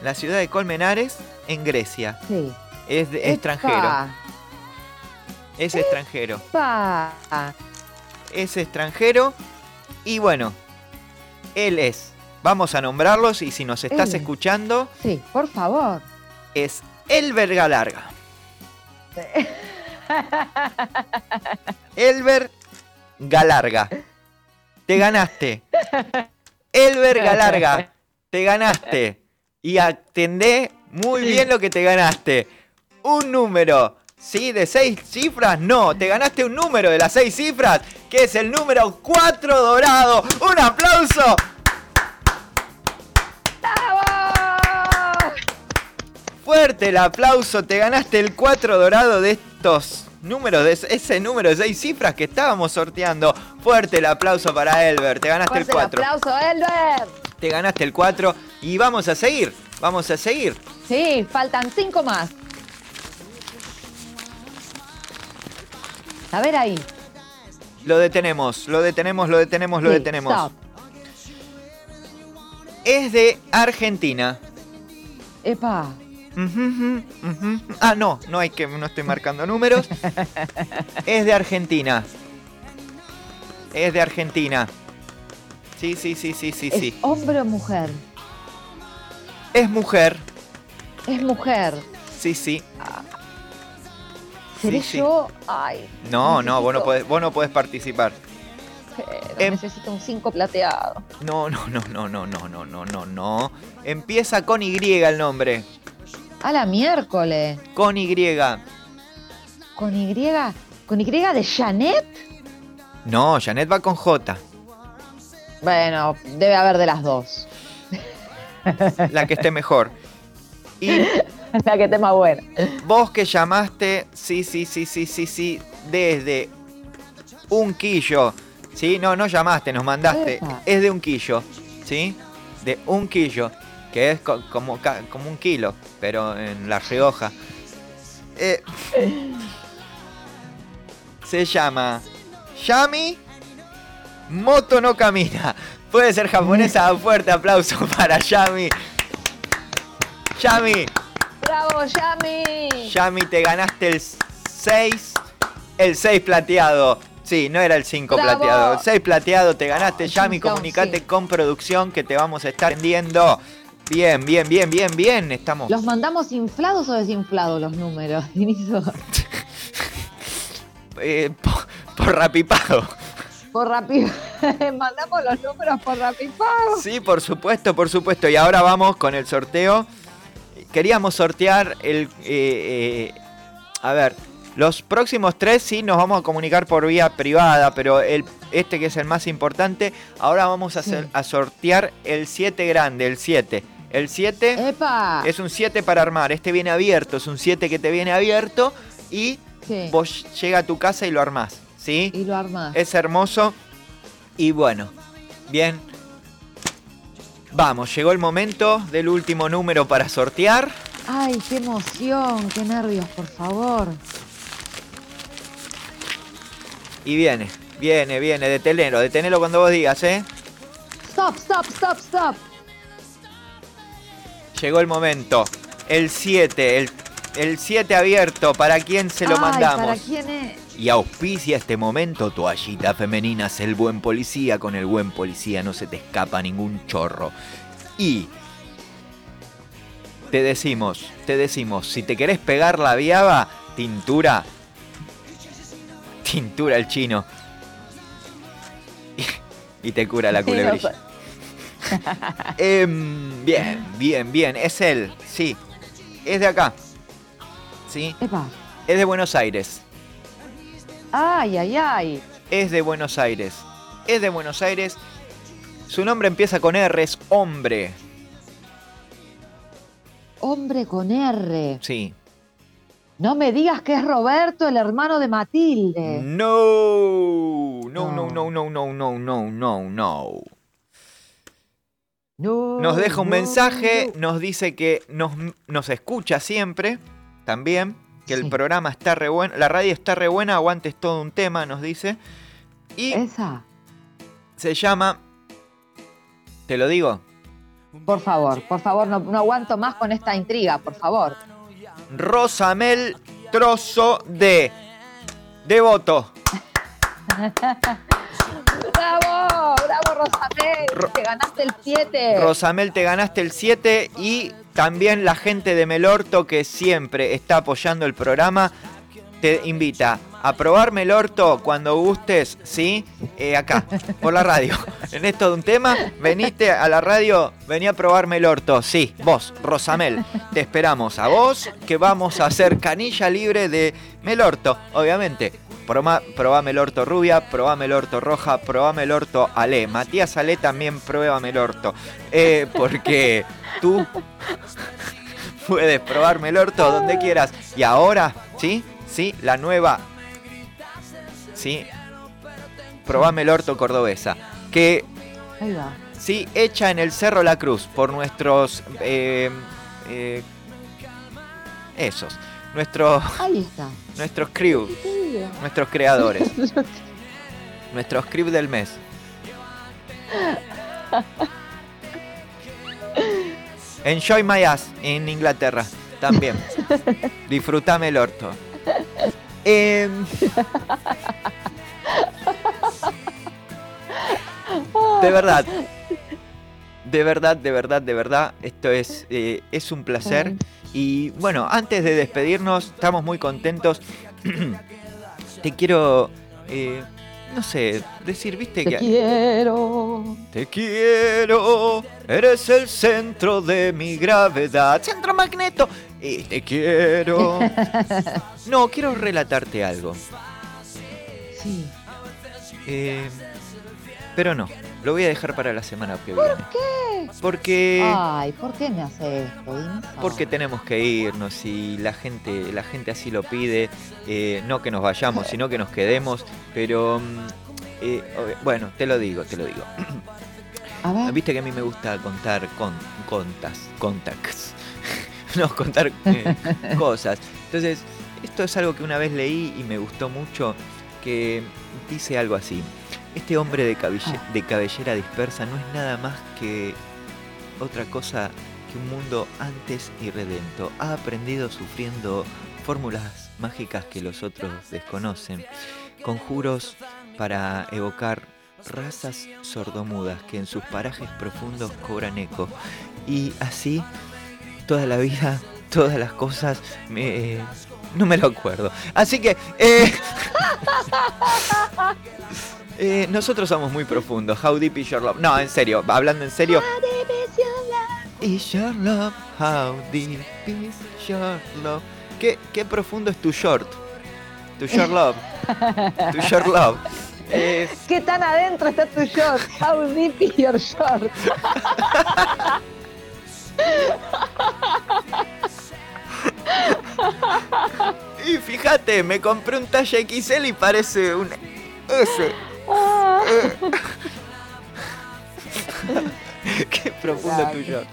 la ciudad de Colmenares, en Grecia. Sí. Es de- extranjero. Es extranjero. Pa. es extranjero y bueno, él es. Vamos a nombrarlos y si nos estás Él. escuchando, Sí, por favor. es Elber Galarga. Elber Galarga. Te ganaste. Elber Galarga. Te ganaste. Y atendé muy bien lo que te ganaste. Un número. ¿Sí? ¿De seis cifras? No, te ganaste un número de las seis cifras, que es el número 4 dorado. ¡Un aplauso! Fuerte el aplauso, te ganaste el 4 dorado de estos números, de ese- número de 6 cifras que estábamos sorteando. Fuerte el aplauso para Elber, te ganaste el Fuerte 4. aplauso, Elber. Te ganaste el 4 y vamos a seguir, vamos a seguir. Sí, faltan cinco más. A ver ahí. Lo detenemos, lo detenemos, lo detenemos, lo Sí, detenemos. stop. Es de Argentina. Epa. Ah, no, no hay que, no estoy marcando números. es de Argentina. Es de Argentina. Sí, sí, sí, sí, sí, ¿Es sí. hombre o mujer? Es mujer. Es mujer. Sí, sí. ¿Seré sí. yo? Ay, No, no, vos no podés, vos no podés participar. pero Em- necesito un 5 plateado. No, no, no, no, no, no, no, no, no, no. Empieza con Y el nombre. A la miércoles. Con Y. Con Y. ¿Con Y de Janet? No, Janet va con J. Bueno, debe haber de las dos. La que esté mejor. Y la que esté más buena. vos que llamaste, sí, sí, sí, sí, sí, sí, desde un quillo. Sí, no, no llamaste, nos mandaste. Es de un quillo, ¿sí? De un quillo, que es co- como, como un kilo, pero en La Rioja. Eh, se llama Yami Moto no camina. Puede ser japonesa, un fuerte aplauso para Yami. Yami, ¡Bravo, Yami! Yami, te ganaste el 6. El 6 plateado. Sí, no era el 5 Bravo. plateado. El 6 plateado te ganaste, Yami. Comunicate sí. con producción que te vamos a estar vendiendo. Bien, bien, bien, bien, bien. Estamos. ¿Los mandamos inflados o desinflados los números, eh, por, por rapipago. Por rápido. mandamos los números por rapipago. Sí, por supuesto, por supuesto. Y ahora vamos con el sorteo. Queríamos sortear el... eh, eh, a ver, los próximos tres sí nos vamos a comunicar por vía privada, pero el, este que es el más importante, ahora vamos a, hacer- a sortear el 7 grande, el 7. El 7 ¡Epa! es un 7 para armar, este viene abierto, es un 7 que te viene abierto y Sí. vos llega a tu casa y lo armás, ¿sí? Y lo armás. Es hermoso. Y bueno, bien. Vamos, llegó el momento del último número para sortear. Ay, qué emoción, qué nervios, por favor. Y viene, viene, viene, detenelo, detenelo cuando vos digas, ¿eh? Stop, stop, stop, stop. Llegó el momento. El 7, el, el 7 abierto, ¿para quién se lo Ay, mandamos? ¿Para quién es? Y auspicia este momento toallita femenina, el buen policía. Con el buen policía no se te escapa ningún chorro. Y te decimos, te decimos, si te querés pegar la viaba, tintura. Tintura el chino. Y, y te cura la culebrilla. Em, bien, bien, bien. Es él, sí. Es de acá. Sí. Epa. Es de Buenos Aires. Ay, ay, ay. Es de Buenos Aires. Es de Buenos Aires. Su nombre empieza con R, es hombre. Hombre con R. Sí. No me digas que es Roberto, el hermano de Matilde. No. No, no, no, no, no, no, no, no, no. No, Nos deja un no, mensaje, nos dice que nos, nos escucha siempre, también, que el programa está re bueno, la radio está re buena, aguantes todo un tema, nos dice. Y Esa. se llama, te lo digo, Por favor, por favor, no, no aguanto más con esta intriga, por favor. Rosamel Trozo de Devoto. ¡Bravo! ¡Bravo, Rosamel! Te ganaste el 7. Rosamel, te ganaste el 7 y también la gente de Melorto que siempre está apoyando el programa te invita a probar Melorto cuando gustes, ¿sí? Eh, acá, por la radio. En esto de un tema, veniste a la radio, vení a probar Melorto. Sí, vos, Rosamel, te esperamos a vos que vamos a hacer canilla libre de Melorto, obviamente. Probá, probá Melorto rubia, probá Melorto roja, probá Melorto Ale. Matías Ale también prueba Melorto. Eh, porque tú puedes probar Melorto donde quieras. Y ahora, ¿sí? Sí, la nueva. Sí. Probá Melorto cordobesa. Que Ahí va. Sí, hecha en el Cerro La Cruz por nuestros. eh, eh, esos. Nuestros. Nuestros crew. Nuestros creadores. nuestros crew del mes. Enjoy my ass en Inglaterra. También. Disfrutame el orto. Em, de verdad. De verdad, de verdad, de verdad. Esto es, eh, es un placer. Y bueno, antes de despedirnos, estamos muy contentos. Te quiero, eh, no sé, decir, viste Te que... quiero. Te quiero, eres el centro de mi gravedad. Centro magneto. Y te quiero. No, quiero relatarte algo. Sí. Eh, pero no, lo voy a dejar para la semana que viene. ¿Por qué? Porque Ay, ¿por qué me hace esto? Infa? porque tenemos que irnos y la gente la gente así lo pide. eh, no que nos vayamos, sino que nos quedemos. Pero mm, eh, bueno, te lo digo, te lo digo. A ver. Viste que a mí me gusta contar con, contas, contacts. no, contar eh, cosas. Entonces, esto es algo que una vez leí y me gustó mucho, que dice algo así. Este hombre de, cabelle- de cabellera dispersa no es nada más que otra cosa que un mundo antes y redento. Ha aprendido sufriendo fórmulas mágicas que los otros desconocen, conjuros para evocar razas sordomudas que en sus parajes profundos cobran eco. Y así, toda la vida, todas las cosas, me, no me lo acuerdo. Así que, eh, eh, nosotros somos muy profundos. How deep is your love? No, en serio, hablando en serio. Is your love, how deep is your love? ¿Qué, qué profundo es tu short? Tu short love. Tu short love. Es- ¿Qué tan adentro está tu short? How deep is your short? Y fíjate, me compré un talla XL y parece un S. Qué profundo tu short.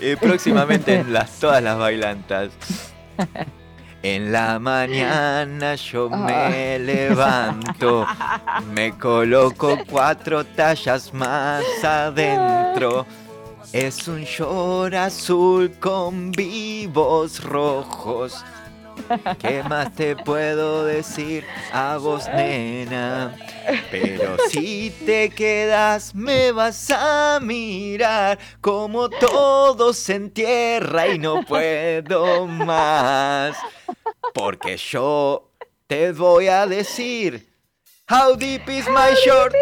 Eh, próximamente en las, todas las bailantas. En la mañana yo me levanto, me coloco cuatro tallas más adentro. Es un short azul con vivos rojos. ¿Qué más te puedo decir a vos, nena? Pero si te quedas me vas a mirar como todo se entierra y no puedo más. Porque yo te voy a decir How deep is my short?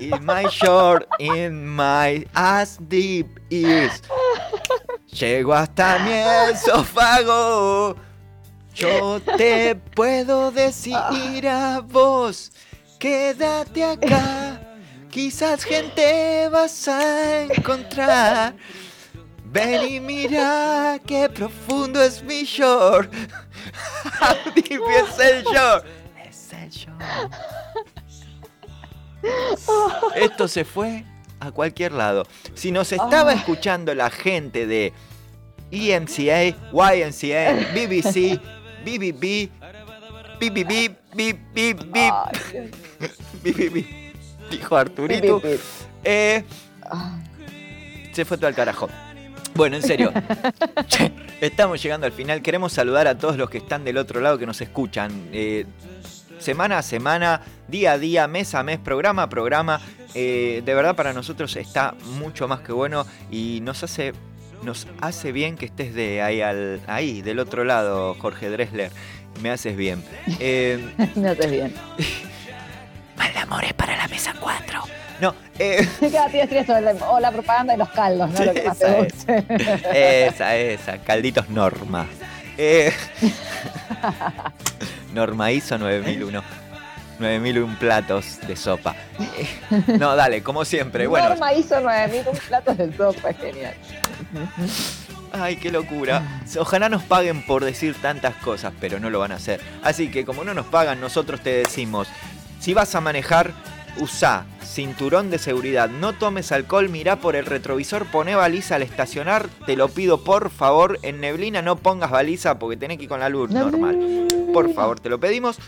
In my short, in my ass deep is. Llego hasta mi esófago. Yo te puedo decir a vos, quédate acá. Quizás gente vas a encontrar. Ven y mira qué profundo es mi short. Deep es el short? Es el short. Esto se fue a cualquier lado. Si nos estaba Ah. escuchando la gente de EMCA, YMCA, BBC, BBB, BBB, BBB, BBB, dijo Arturito. Eh, se fue todo al carajo. Bueno, en serio. Che, Estamos llegando al final. Queremos saludar a todos los que están del otro lado que nos escuchan. Eh, semana a semana, día a día, mes a mes, programa a programa. Eh, de verdad para nosotros está mucho más que bueno y nos hace, nos hace bien que estés de ahí, al, ahí del otro lado, Jorge Dressler. Me haces bien. Eh, Me haces bien. Mal amores para la mesa 4. No, eh, o la propaganda de los caldos, ¿no? Lo que más te guste. esa, esa, calditos Norma. Eh, Norma hizo 9001. 9001 platos de sopa. Eh, no, dale, como siempre. Bueno, Norma hizo 9000 platos de sopa, es genial. Ay, qué locura. Ojalá nos paguen por decir tantas cosas, pero no lo van a hacer. Así que como no nos pagan, nosotros te decimos, si vas a manejar, usa cinturón de seguridad, no tomes alcohol, mirá por el retrovisor, poné baliza al estacionar, te lo pido por favor, en neblina no pongas baliza porque tenés que ir con la luz normal. Por favor, te lo pedimos.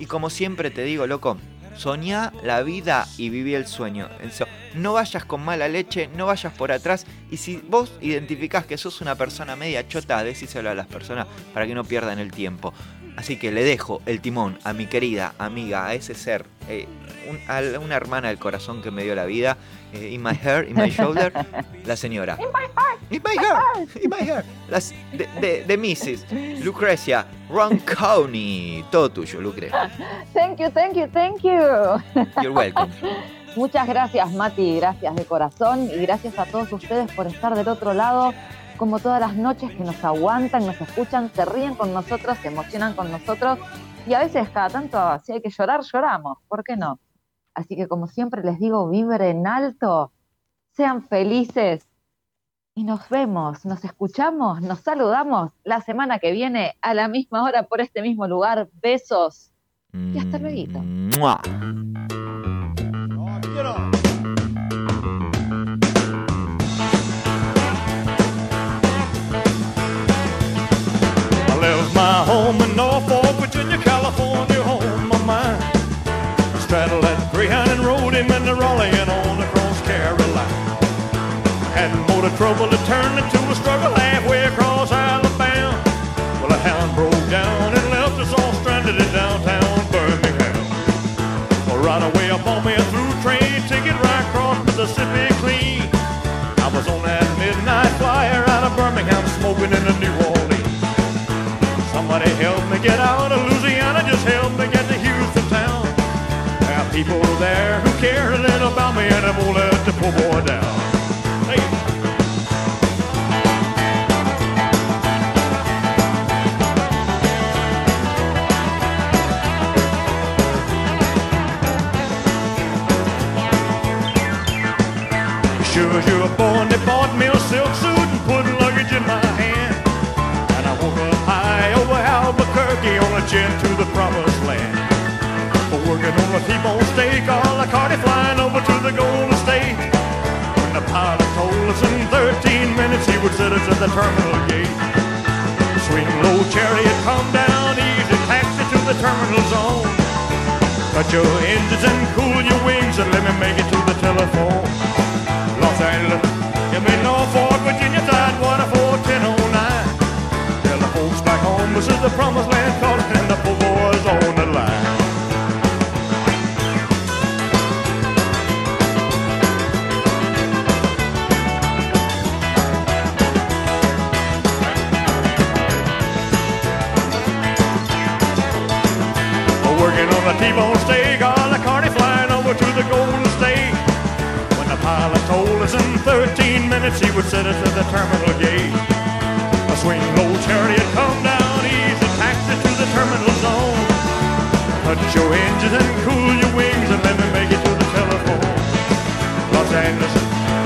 Y como siempre te digo, loco, soñá la vida y viví el sueño. No vayas con mala leche, no vayas por atrás. Y si vos identificás que sos una persona media chota, decíselo a las personas para que no pierdan el tiempo. Así que le dejo el timón a mi querida amiga, a ese ser, eh, un- a una hermana del corazón que me dio la vida, eh, in my hair, in my shoulder, la señora. In my hair, in my hair. Las, de, de, de Mrs. Lucrecia Ronconi. Todo tuyo, Lucre. Thank you, thank you, thank you. You're welcome. Muchas gracias, Mati, gracias de corazón y gracias a todos ustedes por estar del otro lado, como todas las noches que nos aguantan, nos escuchan, se ríen con nosotros, se emocionan con nosotros y a veces cada tanto, si hay que llorar, lloramos, ¿por qué no? Así que como siempre les digo, vibren alto, sean felices y nos vemos, nos escuchamos, nos saludamos la semana que viene a la misma hora por este mismo lugar. Besos y hasta mm, luego. Trouble that turned into a struggle halfway across Alabama. Well, a hound broke down and left us all stranded in downtown Birmingham. Well, right away up on me a through train ticket right across Mississippi clean. I was on that midnight flyer out of Birmingham smoking in the New Orleans. Somebody help me get out of Louisiana, just help me get to Houston town. There are people there who care a little about me and they won't let the poor boy down. Jet to the promised land. Working on a T-bone steak, all the carty flying over to the Golden State. When the pilot told us in 13 minutes he would set us at the terminal gate. Swing low chariot, come down easy, taxi to the terminal zone. Cut your engines and cool your wings and let me make it to the telephone. Los Angeles, give me Norfolk, Virginia, Tidewater 41009. Tell the folks back home this is the promised land 13 she would set us at the terminal gate. A swing low chariot, come down easy, taxi to the terminal zone. Cut your engines and cool your wings and let me make it to the telephone. Los Angeles,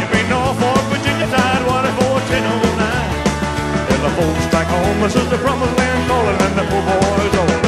give me Norfolk, Virginia, Tidewater 41009. Tell the folks back home this is the promised land calling and the poor boys on